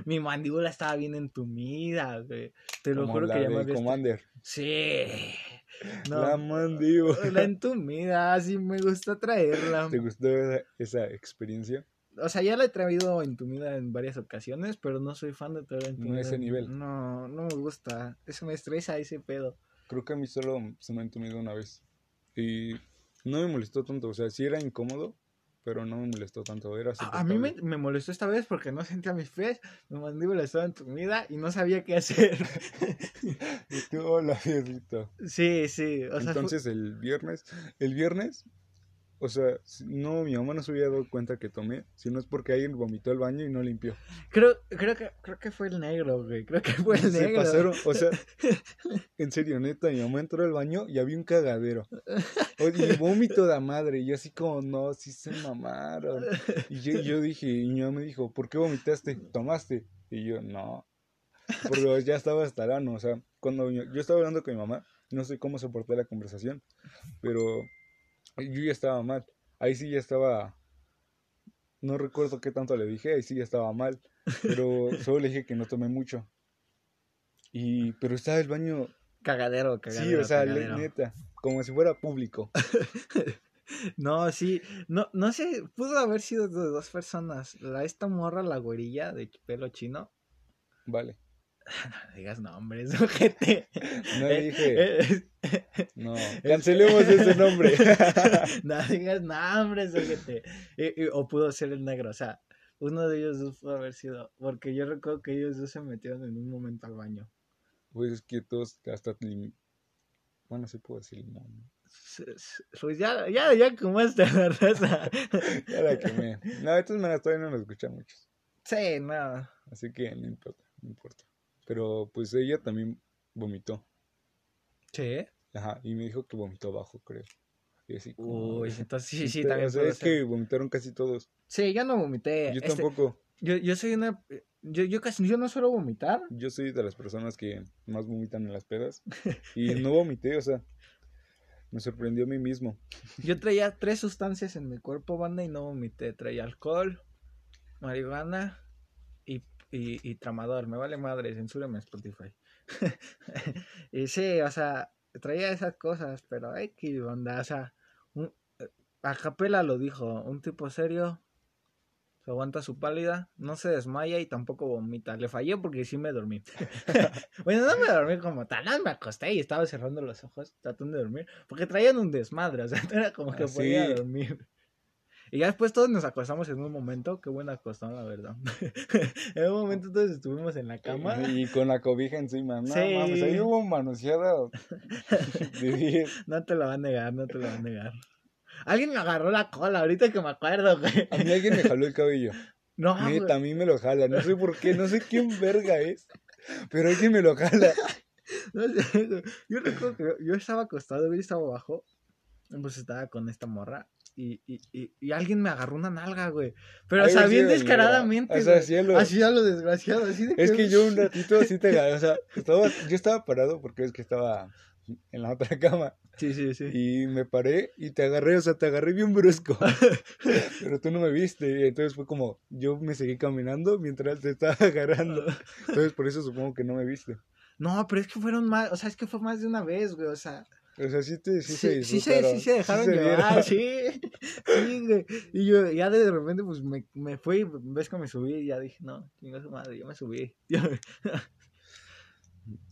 Mi mandíbula estaba bien entumida, güey. Te lo juro que ya me Commander. Sí. la mandíbula. La entumida, así me gusta traerla. ¿Te gustó esa experiencia? O sea, ya la he traído entumida en varias ocasiones, pero no soy fan de traer entumida. No ese nivel. No, no me gusta. Eso me estresa ese pedo. Creo que a mí solo se me ha entumido una vez. Y no me molestó tanto. O sea, sí era incómodo, pero no me molestó tanto. Era a, a mí me, me, molestó esta vez porque no sentía mis pies, mi mandíbula estaba entumida y no sabía qué hacer. [laughs] y tú, hola. Sí, sí. Entonces el viernes, el viernes o sea, no, mi mamá no se había dado cuenta que tomé, sino es porque alguien vomitó el baño y no limpió. Creo, creo que, creo que fue el negro, güey. Creo que fue el [laughs] negro. Pasaron, o sea, [laughs] en serio, neta, mi mamá entró al baño y había un cagadero. y vómito de madre. Y yo así como, no, sí se mamaron. Y yo, yo dije, y mi mamá me dijo, ¿por qué vomitaste? ¿Tomaste? Y yo, no. Porque ya estaba hasta el ano. O sea, cuando yo, yo estaba hablando con mi mamá, no sé cómo soporté la conversación, pero yo ya estaba mal. Ahí sí ya estaba. No recuerdo qué tanto le dije, ahí sí ya estaba mal. Pero [laughs] solo le dije que no tomé mucho. Y, pero estaba el baño. Cagadero, cagadero. Sí, o sea, neta, como si fuera público. [laughs] no, sí, no, no sé, pudo haber sido de dos personas. La esta morra, la güerilla de pelo chino. Vale. [laughs] No digas nombres, ojete. No dije. No, cancelemos ese nombre. no digas nombres, ojete. o pudo ser el negro, o sea, uno de ellos dos pudo haber sido. Porque yo recuerdo que ellos dos se metieron en un momento al baño. Pues es que todos hasta. Bueno, sí puedo decir limón. Pues ya, ya, ya como esta la raza. [laughs] ya la quemé. No, de todas maneras todavía no lo escuchan muchos. Sí, no. Así que no importa, no importa. Pero pues ella también vomitó. ¿Sí? Ajá, y me dijo que vomitó abajo, creo. Y así Uy, entonces sí, [laughs] sí, también. O es que vomitaron casi todos. Sí, yo no vomité. Yo este, tampoco. Yo, yo soy una. Yo, yo casi. Yo no suelo vomitar. Yo soy de las personas que más vomitan en las pedas. [laughs] Y no vomité, o sea. Me sorprendió a mí mismo. Yo [laughs] traía tres sustancias en mi cuerpo, banda, y no vomité. Traía alcohol, marihuana y, y tramador. Me vale madre, censúrame Spotify. [laughs] y sí, o sea, traía esas cosas, pero hay que onda, o sea, a capela lo dijo, un tipo serio, se aguanta su pálida, no se desmaya y tampoco vomita. Le fallé porque sí me dormí. [laughs] bueno, no me dormí como tal, no me acosté y estaba cerrando los ojos tratando de dormir, porque traían un desmadre, o sea, [laughs] no era como que Ah, podía sí. dormir. Y ya después todos nos acostamos en un momento, qué buena acostón, la verdad. [laughs] en un momento todos estuvimos en la cama. Y con la cobija encima. No, Sí. mames, ahí hubo manoseada [laughs] de 10. No te lo va a negar, no te lo va a negar. Alguien me agarró la cola, ahorita que me acuerdo, güey. A mí alguien me jaló el cabello. No, Neta, a mí me lo jala. No sé por qué, no sé quién verga es. Pero alguien me lo jala. [laughs] No sé, güey. Yo recuerdo que yo estaba acostado, güey, estaba abajo. Pues estaba con esta morra. Y, y, y, y alguien me agarró una nalga, güey. Pero, o sea, bien de descaradamente. O sea, así a lo- Así a lo desgraciado. Así de Es que yo un ratito así te [laughs] agarré. O sea, estaba, yo estaba parado porque es que estaba en la otra cama. Sí, sí, sí. Y me paré y te agarré, o sea, te agarré bien brusco. [laughs] Pero tú no me viste. Y entonces fue como, yo me seguí caminando mientras te estaba agarrando. [laughs] Entonces por eso supongo que no me viste. No, pero es que fueron más. O sea, es que fue más de una vez, güey. O sea, O sea, sí, te, sí, sí, se sí, se, disfrutaron, sí se dejaron llevar, vieron. sí. Sí, güey. Y yo ya de repente, pues me, me fui. Ves que me subí y ya dije, no, chinga su madre, yo me subí. [laughs]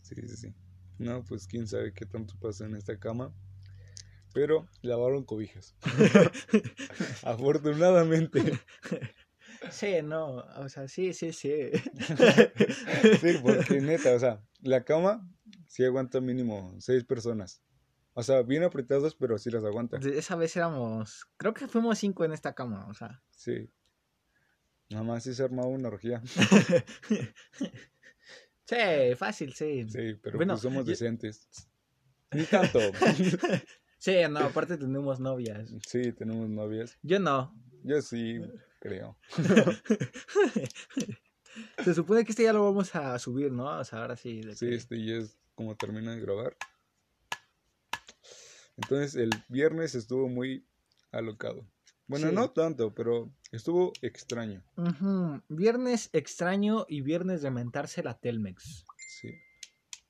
Sí, sí, sí. No, pues quién sabe qué tanto pasa en esta cama. Pero lavaron cobijas. [laughs] Afortunadamente. Sí, no, o sea, sí, sí, sí. Sí, porque neta, o sea, la cama sí aguanta mínimo seis personas. O sea, bien apretadas, pero sí las aguanta. Esa vez éramos, creo que fuimos cinco en esta cama, o sea. Sí. Nada más sí se armaba una orgía. [laughs] Sí, fácil, sí. Sí, pero Bueno, pues somos yo- decentes. Ni tanto. [laughs] Sí, no, aparte tenemos novias. Sí, tenemos novias. Yo no. Yo sí, creo. [laughs] Se supone que este ya lo vamos a subir, ¿no? O sea, ahora sí. Sí, que- este ya es como termina de grabar. Entonces el viernes estuvo muy alocado. Bueno, Sí. no tanto, pero estuvo extraño. Viernes extraño y viernes de mentarse la Telmex. Sí.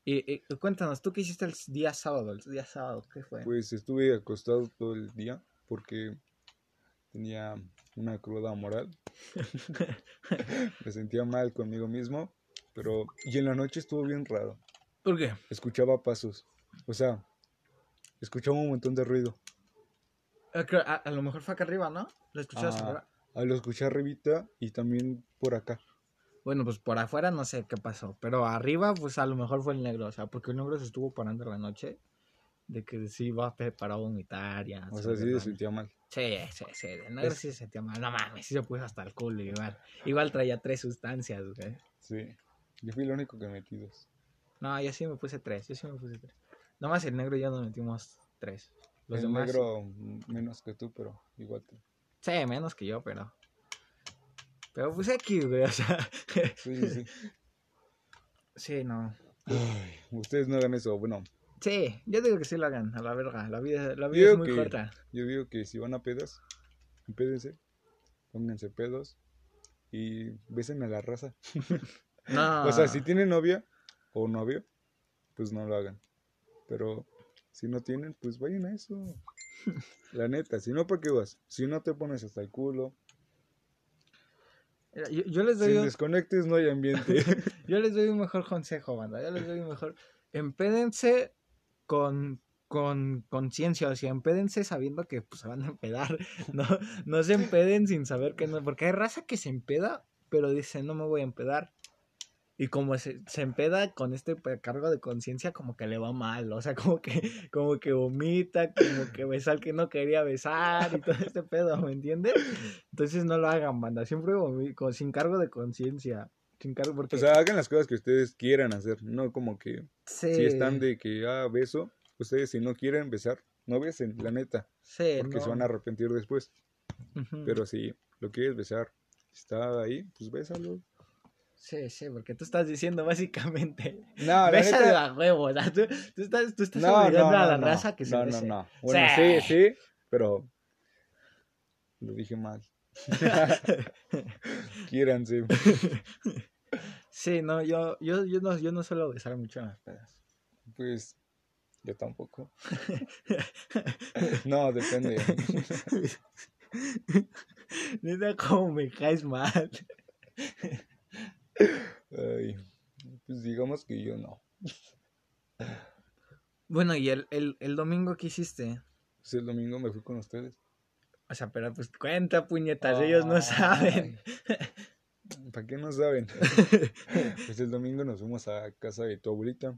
Y, y cuéntanos, ¿tú qué hiciste el día sábado? El día sábado, ¿qué fue? Pues estuve acostado todo el día porque tenía una cruda moral. [laughs] Me sentía mal conmigo mismo, pero y en la noche estuvo bien raro. ¿Por qué? Escuchaba pasos. O sea, escuchaba un montón de ruido. Creo- A, a lo mejor fue acá arriba, ¿no? ¿Lo escuchabas Ah. arriba? Ah, lo escuché arribita y también por acá. Bueno, pues por afuera no sé qué pasó, pero arriba pues a lo mejor fue el negro, o sea, porque el negro se estuvo parando en la noche de que sí iba para vomitar ya. O sea, sí se sentía mal. Sí, sí, sí, el negro Es- sí se sentía mal, no mames, sí se puso hasta el culo igual. Igual traía tres sustancias, güey. Sí. Yo fui el único que metí dos. No, yo sí me puse tres, yo sí me puse tres. Nomás el negro y yo nos metimos tres. Los el demás, negro menos que tú, pero igual. te- sí, menos que yo, pero... Pero pues aquí, güey, o sea... Sí, sí, [laughs] sí. no. Ay, ustedes no hagan eso. Bueno, Sí, yo digo que sí lo hagan, a la verga. La vida, la vida es muy que- corta. yo digo que si van a pedas, empédense, pónganse pedos y besen a la raza. No. [laughs] O sea, si tienen novia o novio, pues no lo hagan. Pero si no tienen, pues vayan a eso. [laughs] La neta, si no, ¿para qué vas? Si no te pones hasta el culo, Yo, yo les doy si un, desconectes no hay ambiente. [laughs] yo les doy un mejor consejo, banda. Yo les doy un mejor. Empédense con con conciencia, o sea, empédense sabiendo que pues, se van a empedar. [laughs] No, no se empeden sin saber que no. Porque hay raza que se empeda, pero dice, no me voy a empedar. Y como se, se empeda con este cargo de conciencia, como que le va mal. O sea, [laughs] como que, como que vomita, como que besa al que no quería besar y todo este pedo, ¿me entiendes? Entonces no lo hagan, banda. Siempre vomi- con, sin cargo de conciencia. Sin cargo, porque O sea, hagan las cosas que ustedes quieran hacer, no como que sí, si están de que, ah, beso, ustedes si no quieren besar, no besen, la neta, sí, porque se van a arrepentir después. Pero si lo quieres besar, está ahí, pues bésalo. Sí, sí, porque tú estás diciendo [laughs] básicamente. No, la Besa de neta, a huevo, o sea, tú, tú estás, tú estás no, no, obligando a la raza que se no, bese. no, no. Bueno, Sí. sí, [laughs] sí, pero lo dije mal. [laughs] Quiéranse. Sí, no, yo, yo, yo no, yo no suelo besar mucho en las pedas. Pues Yo tampoco. no, depende. Neta, cómo me caes mal. Ay, pues digamos que yo no. Bueno, ¿y el, el, el domingo qué hiciste? Pues el domingo me fui con ustedes. O sea, pero pues cuenta, puñetas, ellos no saben. ¿Para qué no saben? [laughs] pues el domingo nos fuimos a casa de tu abuelita.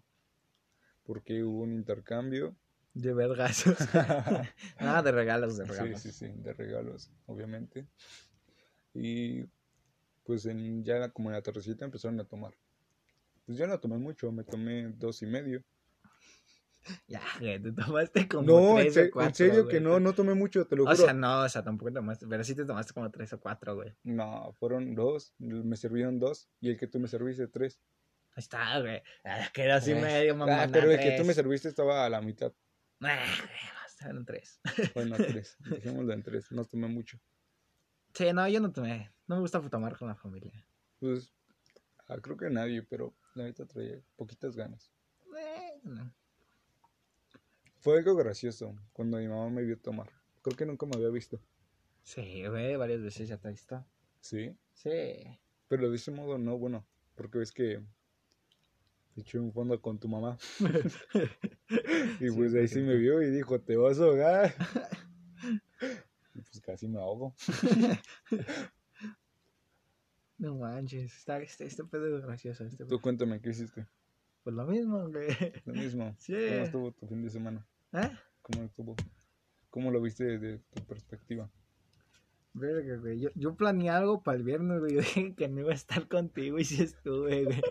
Porque hubo un intercambio. De vergazos. Nada, [laughs] de regalos, de regalos. Sí, sí, sí, de regalos, obviamente. Y pues en, ya como en la tardecita empezaron a tomar. Pues yo no tomé mucho, me tomé dos y medio. Ya, güey, te tomaste como No, en, tres se- o cuatro, en serio güey. que no, no tomé mucho, te lo O juro. sea, no, o sea, tampoco tomaste, pero sí te tomaste como tres o cuatro, güey. No, fueron dos, me sirvieron dos y el que tú me serviste tres. Ahí está, güey. Ah, Que era así Eh, medio, mamá. Ah, pero el que tú me serviste estaba a la mitad. Eran tres. Bueno, tres. [laughs] Dejémoslo en tres, no tomé mucho. Sí, no, yo no tomé. No me gusta tomar con la familia. Pues ah, creo que nadie, pero la neta traía poquitas ganas. Eh, no. Fue algo gracioso cuando mi mamá me vio tomar. Creo que nunca me había visto. Sí, güey, varias veces ya te visto. Sí, Sí. pero de ese modo no, bueno, porque ves que eché un fondo con tu mamá. [laughs] y Sí, pues ahí sí me vio y dijo, te vas a ahogar. [laughs] casi me ahogo. [laughs] No manches, está, este, este pedo es gracioso. Este Tú cuéntame, ¿qué hiciste? Pues lo mismo, güey. Lo mismo. [laughs] Sí. ¿Cómo estuvo tu fin de semana? ¿Eh? ¿Cómo estuvo? ¿Cómo lo viste desde tu perspectiva? Verga, güey. Yo, yo planeé algo para el viernes, güey. Yo [laughs] dije que no iba a estar contigo y sí estuve, güey.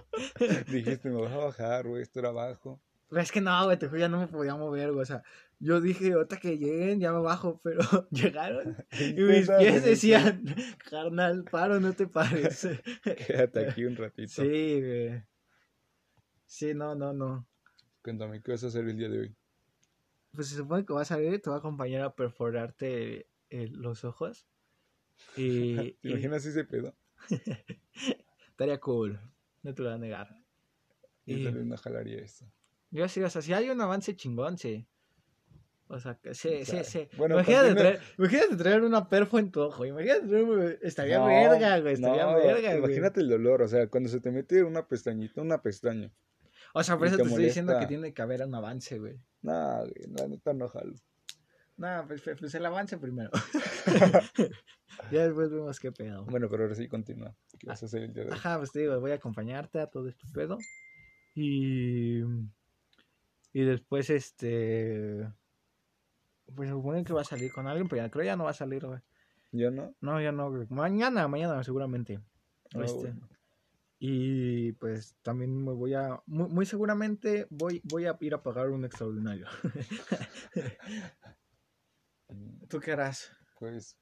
Dijiste, me vas a bajar, güey, esto era abajo. Pero es que no, güey, te juro, ya no me podía mover, güey. O sea, yo dije, ahorita que lleguen, ya me bajo, pero [laughs] llegaron [laughs] y mis pies decían, carnal, paro, no te pares. [laughs] Quédate aquí un ratito. Sí, güey. Sí, no, no, no. Cuéntame, ¿qué vas a hacer el día de hoy? Pues se supone que vas a salir, te va a acompañar a perforarte eh, los ojos. Y, ¿Te y imaginas ese pedo? estaría cool, no te lo voy a negar. Yo Y- también no jalaría eso. Yo sí, o sea, si hay un avance chingón, sí. O sea, que sí, sí, sí. bueno, imagínate, traer, imagínate traer una perfo en tu ojo. Imagínate traer, estaría No, verga, güey. Estaría no, verga, güey. Imagínate el dolor, o sea, cuando se te mete una pestañita, una pestaña. O sea, por eso te estoy diciendo que tiene que haber un avance, güey. No, güey, la neta no jalo. No, pues, pues, pues el avance primero. [laughs] [laughs] ya después vemos qué pedo. Bueno, pero ahora sí continúa. ¿Qué vas a hacer el día de hoy? Ajá, pues te digo, voy a acompañarte a todo este pedo. Y. Y después, este. Pues supone que va a salir con alguien, pero ya creo ya no va a salir, güey. ¿Ya no? No, ya no, güey. Mañana, mañana seguramente. Ah, Este, bueno. Y pues también me voy a. Muy, muy seguramente voy, voy a ir a pagar un extraordinario. [laughs] ¿Tú qué harás? Pues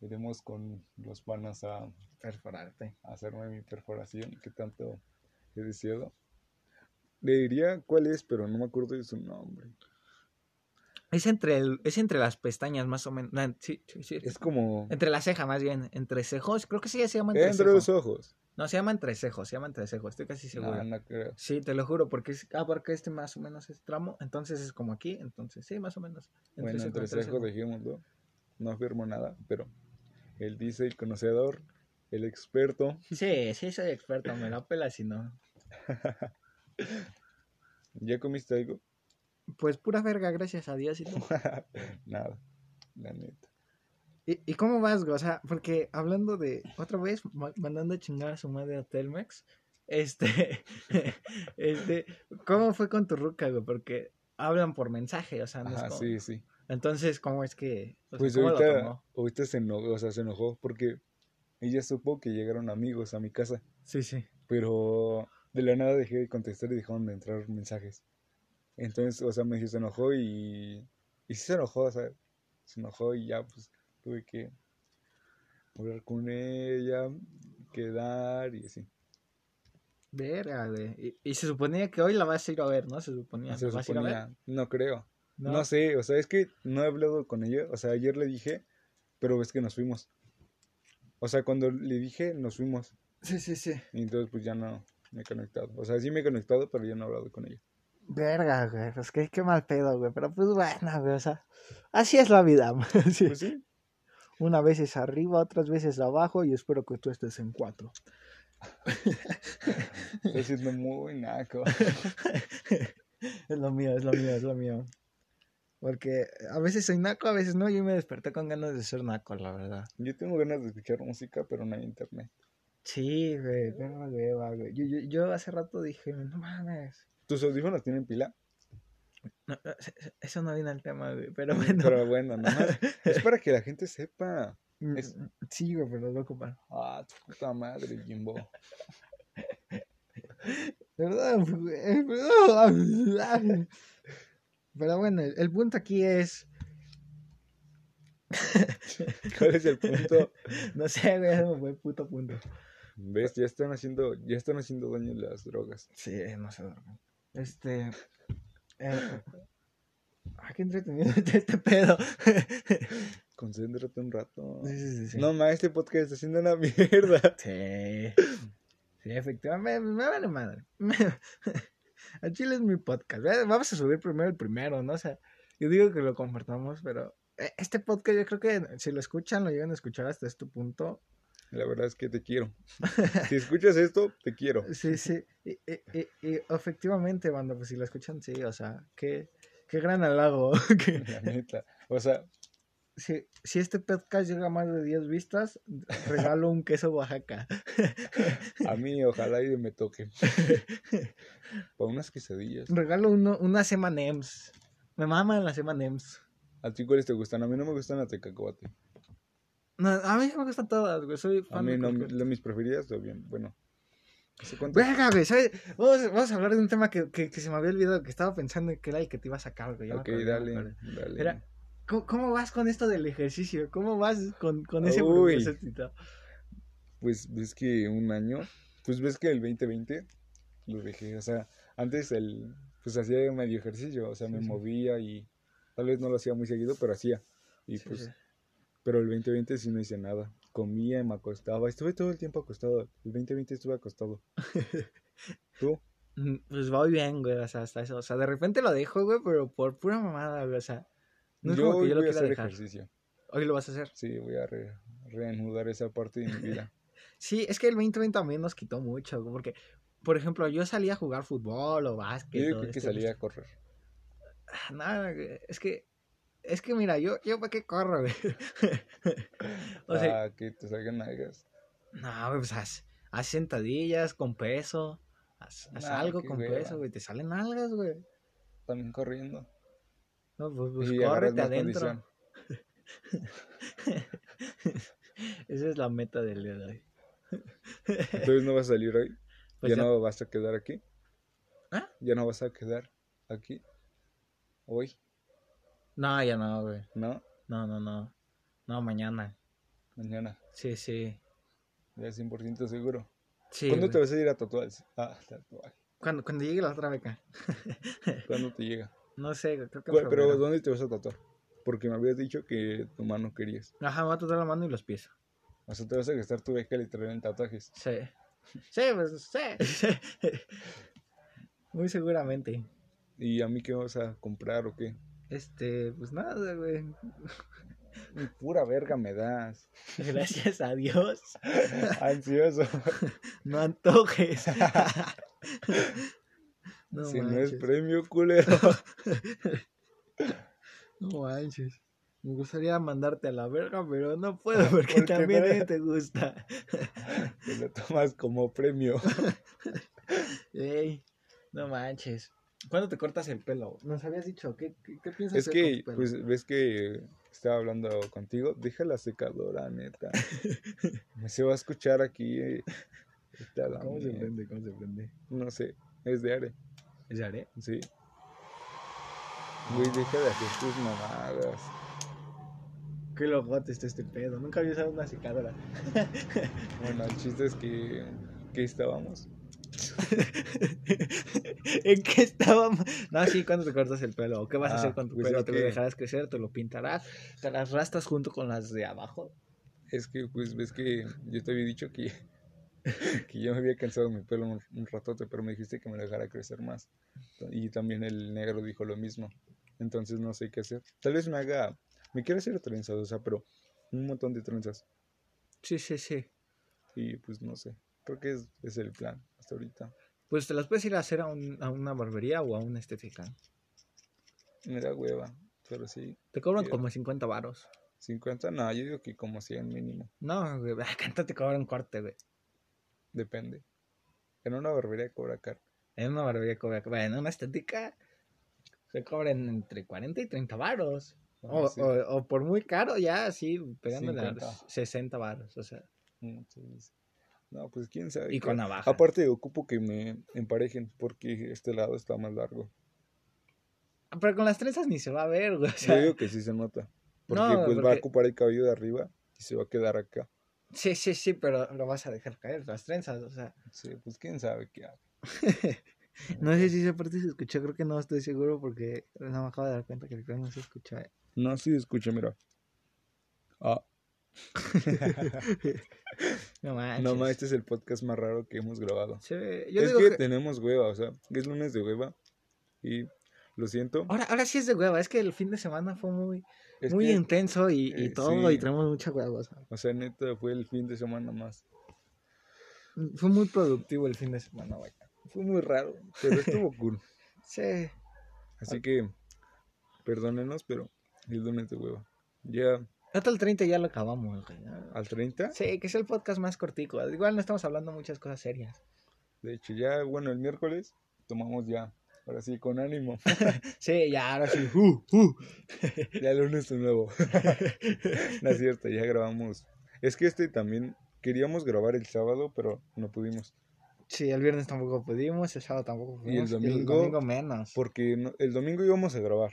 iremos con los panas a, Perforarte. a hacerme mi perforación que tanto he deseado. Le diría cuál es, pero no me acuerdo de su nombre. Es entre, el, es entre las pestañas, más o menos. No, sí, sí, sí. Es como Entre la ceja, más bien. Entre cejos. Creo que sí se llama entre entre los ojos. No, se llama entre cejos. Se llama entre cejos. Estoy casi seguro. No, no creo. Sí, te lo juro, porque es, abarca este más o menos este tramo. Entonces es como aquí. Entonces, sí, más o menos. Bueno, cejo, entre cejo dejémoslo. No afirmo nada, pero él dice el conocedor, el experto. Sí, sí, soy experto. Me la pela si no. [laughs] ¿Ya comiste algo? Pues pura verga, gracias a Dios. ¿y tú? [laughs] Nada, la neta. ¿Y, ¿Y cómo vas, güey? O sea, porque hablando de, otra vez, ma- mandando a chingar a su madre a Telmex, este, [laughs] este, ¿cómo fue con tu ruca, güey? Porque hablan por mensaje, o sea, no es como- sí, sí. Entonces, ¿cómo es que, o sea, Pues ahorita, ahorita se enojó, o sea, se enojó porque ella supo que llegaron amigos a mi casa, Sí, sí. pero de la nada dejé de contestar y dejaron de entrar mensajes. Entonces, o sea, me se enojó y, y sí se enojó, o sea, se enojó y ya, pues, tuve que hablar con ella, quedar y así. Verga, güey. Y, y se suponía que hoy la vas a ir a ver, ¿no? Se suponía. Se ¿La vas a ir a ver? suponía, no creo. No. No sé, o sea, es que no he hablado con ella. O sea, ayer le dije, pero es que nos fuimos. O sea, cuando le dije, nos fuimos. Sí, sí, sí. Y entonces, pues ya no me he conectado. O sea, sí me he conectado, pero ya no he hablado con ella. Verga, güey. Es que qué mal pedo, güey. Pero pues bueno, güey. O sea, así es la vida. [laughs] sí. Pues sí. Una vez es arriba, otras veces abajo y espero que tú estés en cuatro. [laughs] Estoy siendo muy naco. [laughs] es lo mío, es lo mío, es lo mío. Porque a veces soy naco, a veces no. Yo me desperté con ganas de ser naco, la verdad. Yo tengo ganas de escuchar música, pero no hay internet. Sí, güey, pero hueva, güey. Yo, yo, yo hace rato dije, no mames. ¿Tus audífonos tienen pila? No, no, se- se- eso no viene al tema, güey. Pero bueno. Pero bueno, nomás. Es para que la gente sepa. Mm, es- Sí, güey, pero lo ocupan. Ah, tu puta madre, Jimbo. [laughs] ¿Verdad? Pero bueno, el, punto aquí es. [laughs] ¿Cuál es el punto? [laughs] No sé, güey, me fue el puto punto. ¿Ves? Ya están haciendo, ya están haciendo daño las drogas. Sí, no sé. droga. Este. Eh, ah, qué entretenido está [laughs] este pedo. Concéntrate un rato. Sí, sí, sí, sí. No, ma, este podcast está haciendo una [laughs] mierda. Sí. Sí, efectivamente. Me, me vale madre. [laughs] A Chile es mi podcast. Vamos a subir primero el primero, ¿no? O sea, yo digo que lo compartamos, pero eh, este podcast yo creo que si lo escuchan, lo llegan a escuchar hasta este punto. La verdad es que te quiero. [laughs] Si escuchas esto, te quiero. Sí, sí. Y, y- y- y efectivamente, banda, pues si lo escuchan, sí, o sea, qué, qué gran halago. [laughs] [laughs] La neta. O sea, si, si este podcast llega a más de 10 vistas, regalo un queso Oaxaca. a mí ojalá y me toque. Para unas quesadillas. Regalo uno, unas M&M's. Me maman las M&M's. ¿A ti cuáles te gustan? A mí no me gustan las de cacahuate. No, a mí me gustan todas, güey. Soy A fan mí de no, cualquier- mis preferidas, o bien, bueno. Verga, güey, ¿sabes? Vamos, vamos a hablar de un tema que, que, que se me había olvidado, que estaba pensando que era el que te iba a sacar, güey. Ok, dale, dale. ¿Cómo, cómo vas con esto del ejercicio? ¿Cómo vas con, con ese propósito? Pues ves que un año, pues ves que el 2020 lo dejé, o sea, antes el, pues hacía medio ejercicio, o sea, me Sí, movía y tal vez no lo hacía muy seguido, pero hacía. Y Sí, pues, sí. Pero el 2020 sí no hice nada. Comía me acostaba, estuve todo el tiempo acostado. El 2020 estuve acostado. [laughs] ¿Tú? Mm, Pues voy bien, güey, o sea, hasta eso. O sea, de repente lo dejo, güey, pero por pura mamada, güey, o sea. No es yo como que yo lo voy a quiera hacer dejar. ejercicio. Hoy lo vas a hacer. Sí, voy a re- reanudar esa parte de mi vida. [laughs] Sí, es que el 2020 también nos quitó mucho, güey, porque, por ejemplo, yo salía a jugar fútbol o básquet. Yo creo que este, salía a correr. Ah, Nada, es que, es que mira, yo, yo para qué corro, güey. [laughs] o sea, a que te salgan nalgas. no, pues haz, haz sentadillas con peso, haz, haz Nah, algo con peso, güey, te salen algas, güey. También corriendo. No, pues, pues y córrete adentro. [laughs] Esa es la meta del día de hoy. Entonces no vas a salir hoy. [laughs] Pues ya, ya- no vas a quedar aquí. ¿Ah? Ya no vas a quedar aquí. Hoy, No, ya no, güey. ¿no? No, no, no. No, mañana. Mañana. Sí, sí. Ya 100% seguro. Sí, ¿Cuándo güey. te vas a ir a tatuar? Ah, tatuaje. Cuando, cuando llegue la otra beca. [laughs] ¿Cuándo te llega? No sé, creo que en ¿Cuál- Pero. ¿dónde te vas a tatuar? Porque me habías dicho que tu mano querías. Ajá, me va a tatuar la mano y los pies. O sea, te vas a gastar tu beca literal en tatuajes. Sí. Sí, pues sí. [laughs] Muy seguramente. ¿Y a mí qué vas a comprar o qué? Este, pues nada, güey. Pura verga me das. [laughs] Gracias a Dios. [laughs] Ansioso. [laughs] No antojes. no si no es premio, culero. No manches. Me gustaría mandarte a la verga, pero no puedo porque ¿Por qué también no? te gusta. Te lo tomas como premio. Ey, no manches. ¿Cuándo te cortas el pelo? Nos habías dicho, ¿qué, qué, qué piensas Es hacer con que, tu pelo? pues, ves que estaba hablando contigo. Deja la secadora, neta. [laughs] Se va a escuchar aquí. eh, está la ¿Cómo se mierda. prende? ¿Cómo se prende? No sé, es de Are. ¿Es de haré? Sí. Güey, deja de hacer tus mamadas. Qué logote está este pedo. Nunca había usado una secadora. Bueno, el chiste es que. que estábamos? [laughs] ¿En qué estábamos? No, sí, ¿cuándo te cortas el pelo? ¿O ¿Qué vas a Ah, hacer con tu pues pelo? ¿Te lo dejarás crecer? ¿Te lo pintarás? ¿Te las rastas junto con las de abajo? Es que, pues, ves que yo te había dicho que [laughs] que ya me había cansado mi pelo un, un, ratote, pero me dijiste que me dejara crecer más. Y también el negro dijo lo mismo. Entonces no sé qué hacer. Tal vez me haga, me quiero hacer trenzas, o sea, pero un montón de trenzas. Sí, sí, sí. Y pues no sé, creo que es, es el plan hasta ahorita. Pues te las puedes ir a hacer a, un, a una barbería o a una estética. Me da hueva, pero sí. Te cobran como 50 varos. 50, no, yo digo que como 100 mínimo. No, güey, [laughs] ¿cuánto te cobran corte, güey? Depende. En una barbería cobra caro. En una barbería cobra caro. En una estética se cobran entre 40 y 30 varos. Ah, o, sí. o, o, por muy caro, ya así, pegándole a 60 varos, o sea. Mm, no, pues quién sabe. Y con navaja. Aparte, ocupo que me emparejen porque este lado está más largo. Pero con las trenzas ni se va a ver, güey. O sea... Yo digo que sí se nota. Porque no, pues porque... va a ocupar el cabello de arriba y se va a quedar acá. Sí, sí, sí, pero lo vas a dejar caer, las trenzas, o sea. Sí, pues quién sabe qué hago. [laughs] no sé si esa parte se escuchó, creo que no estoy seguro porque no me acabo de dar cuenta que que no se escucha. No, sí se escucha, mira. Ah. [laughs] no manches. No más, este es el podcast más raro que hemos grabado. Sí, yo es digo que, que, tenemos hueva, o sea, es lunes de hueva y lo siento. Ahora, ahora sí es de hueva, es que el fin de semana fue muy, es muy que, intenso y, y eh, todo, sí. y tenemos mucha hueva. O sea. o sea, neta, fue el fin de semana más. Fue muy productivo el fin de semana, vaya. Fue muy raro, pero estuvo [laughs] cool. sí. Así que, perdónenos, pero el lunes de hueva. Ya. Hasta el 30 ya lo acabamos, güey. ¿Al 30? Sí, que es el podcast más cortico. Igual no estamos hablando muchas cosas serias. De hecho, ya, bueno, el miércoles tomamos ya Ahora sí, con ánimo. [laughs] sí, ya, ahora sí. [laughs] Uh, uh. [laughs] ya el lunes de nuevo. no es cierto, ya grabamos. Es que este también queríamos grabar el sábado, pero no pudimos. Sí, el viernes tampoco pudimos, el sábado tampoco pudimos. Y el domingo, y el domingo menos. Porque no, el domingo íbamos a grabar.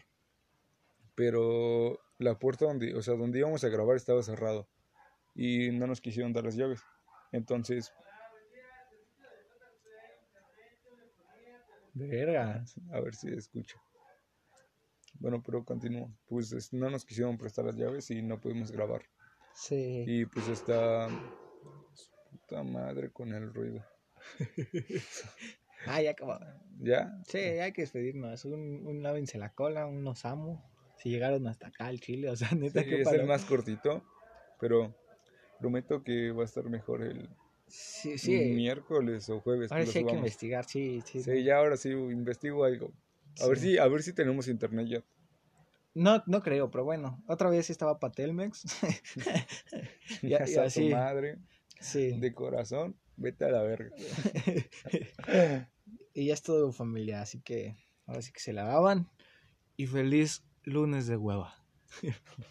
Pero la puerta donde, o sea, donde íbamos a grabar estaba cerrado. Y no nos quisieron dar las llaves. Entonces, Verga. A ver si escucha. Bueno, pero continúo. Pues no nos quisieron prestar las llaves y no pudimos grabar. Sí. Y pues está puta madre con el ruido. [laughs] ah, ya acabó. ¿Ya? Sí, hay que despedirnos. Un, un lávense la cola, un nos amo. Si llegaron hasta acá al Chile, o sea, [laughs] neta sí, que es el más cortito, pero prometo que va a estar mejor el, Sí, sí. Miércoles o jueves. Ahora sí hay que investigar, sí, sí. Sí, ya ahora sí investigo algo. A ver si, a ver si tenemos internet ya. No, no creo, pero bueno, otra vez estaba Patelmex. [laughs] [laughs] ya, ya así. madre. Sí. De corazón, vete a la verga. y ya es todo familia, así que ahora sí que se lavaban. Y feliz lunes de hueva. [laughs]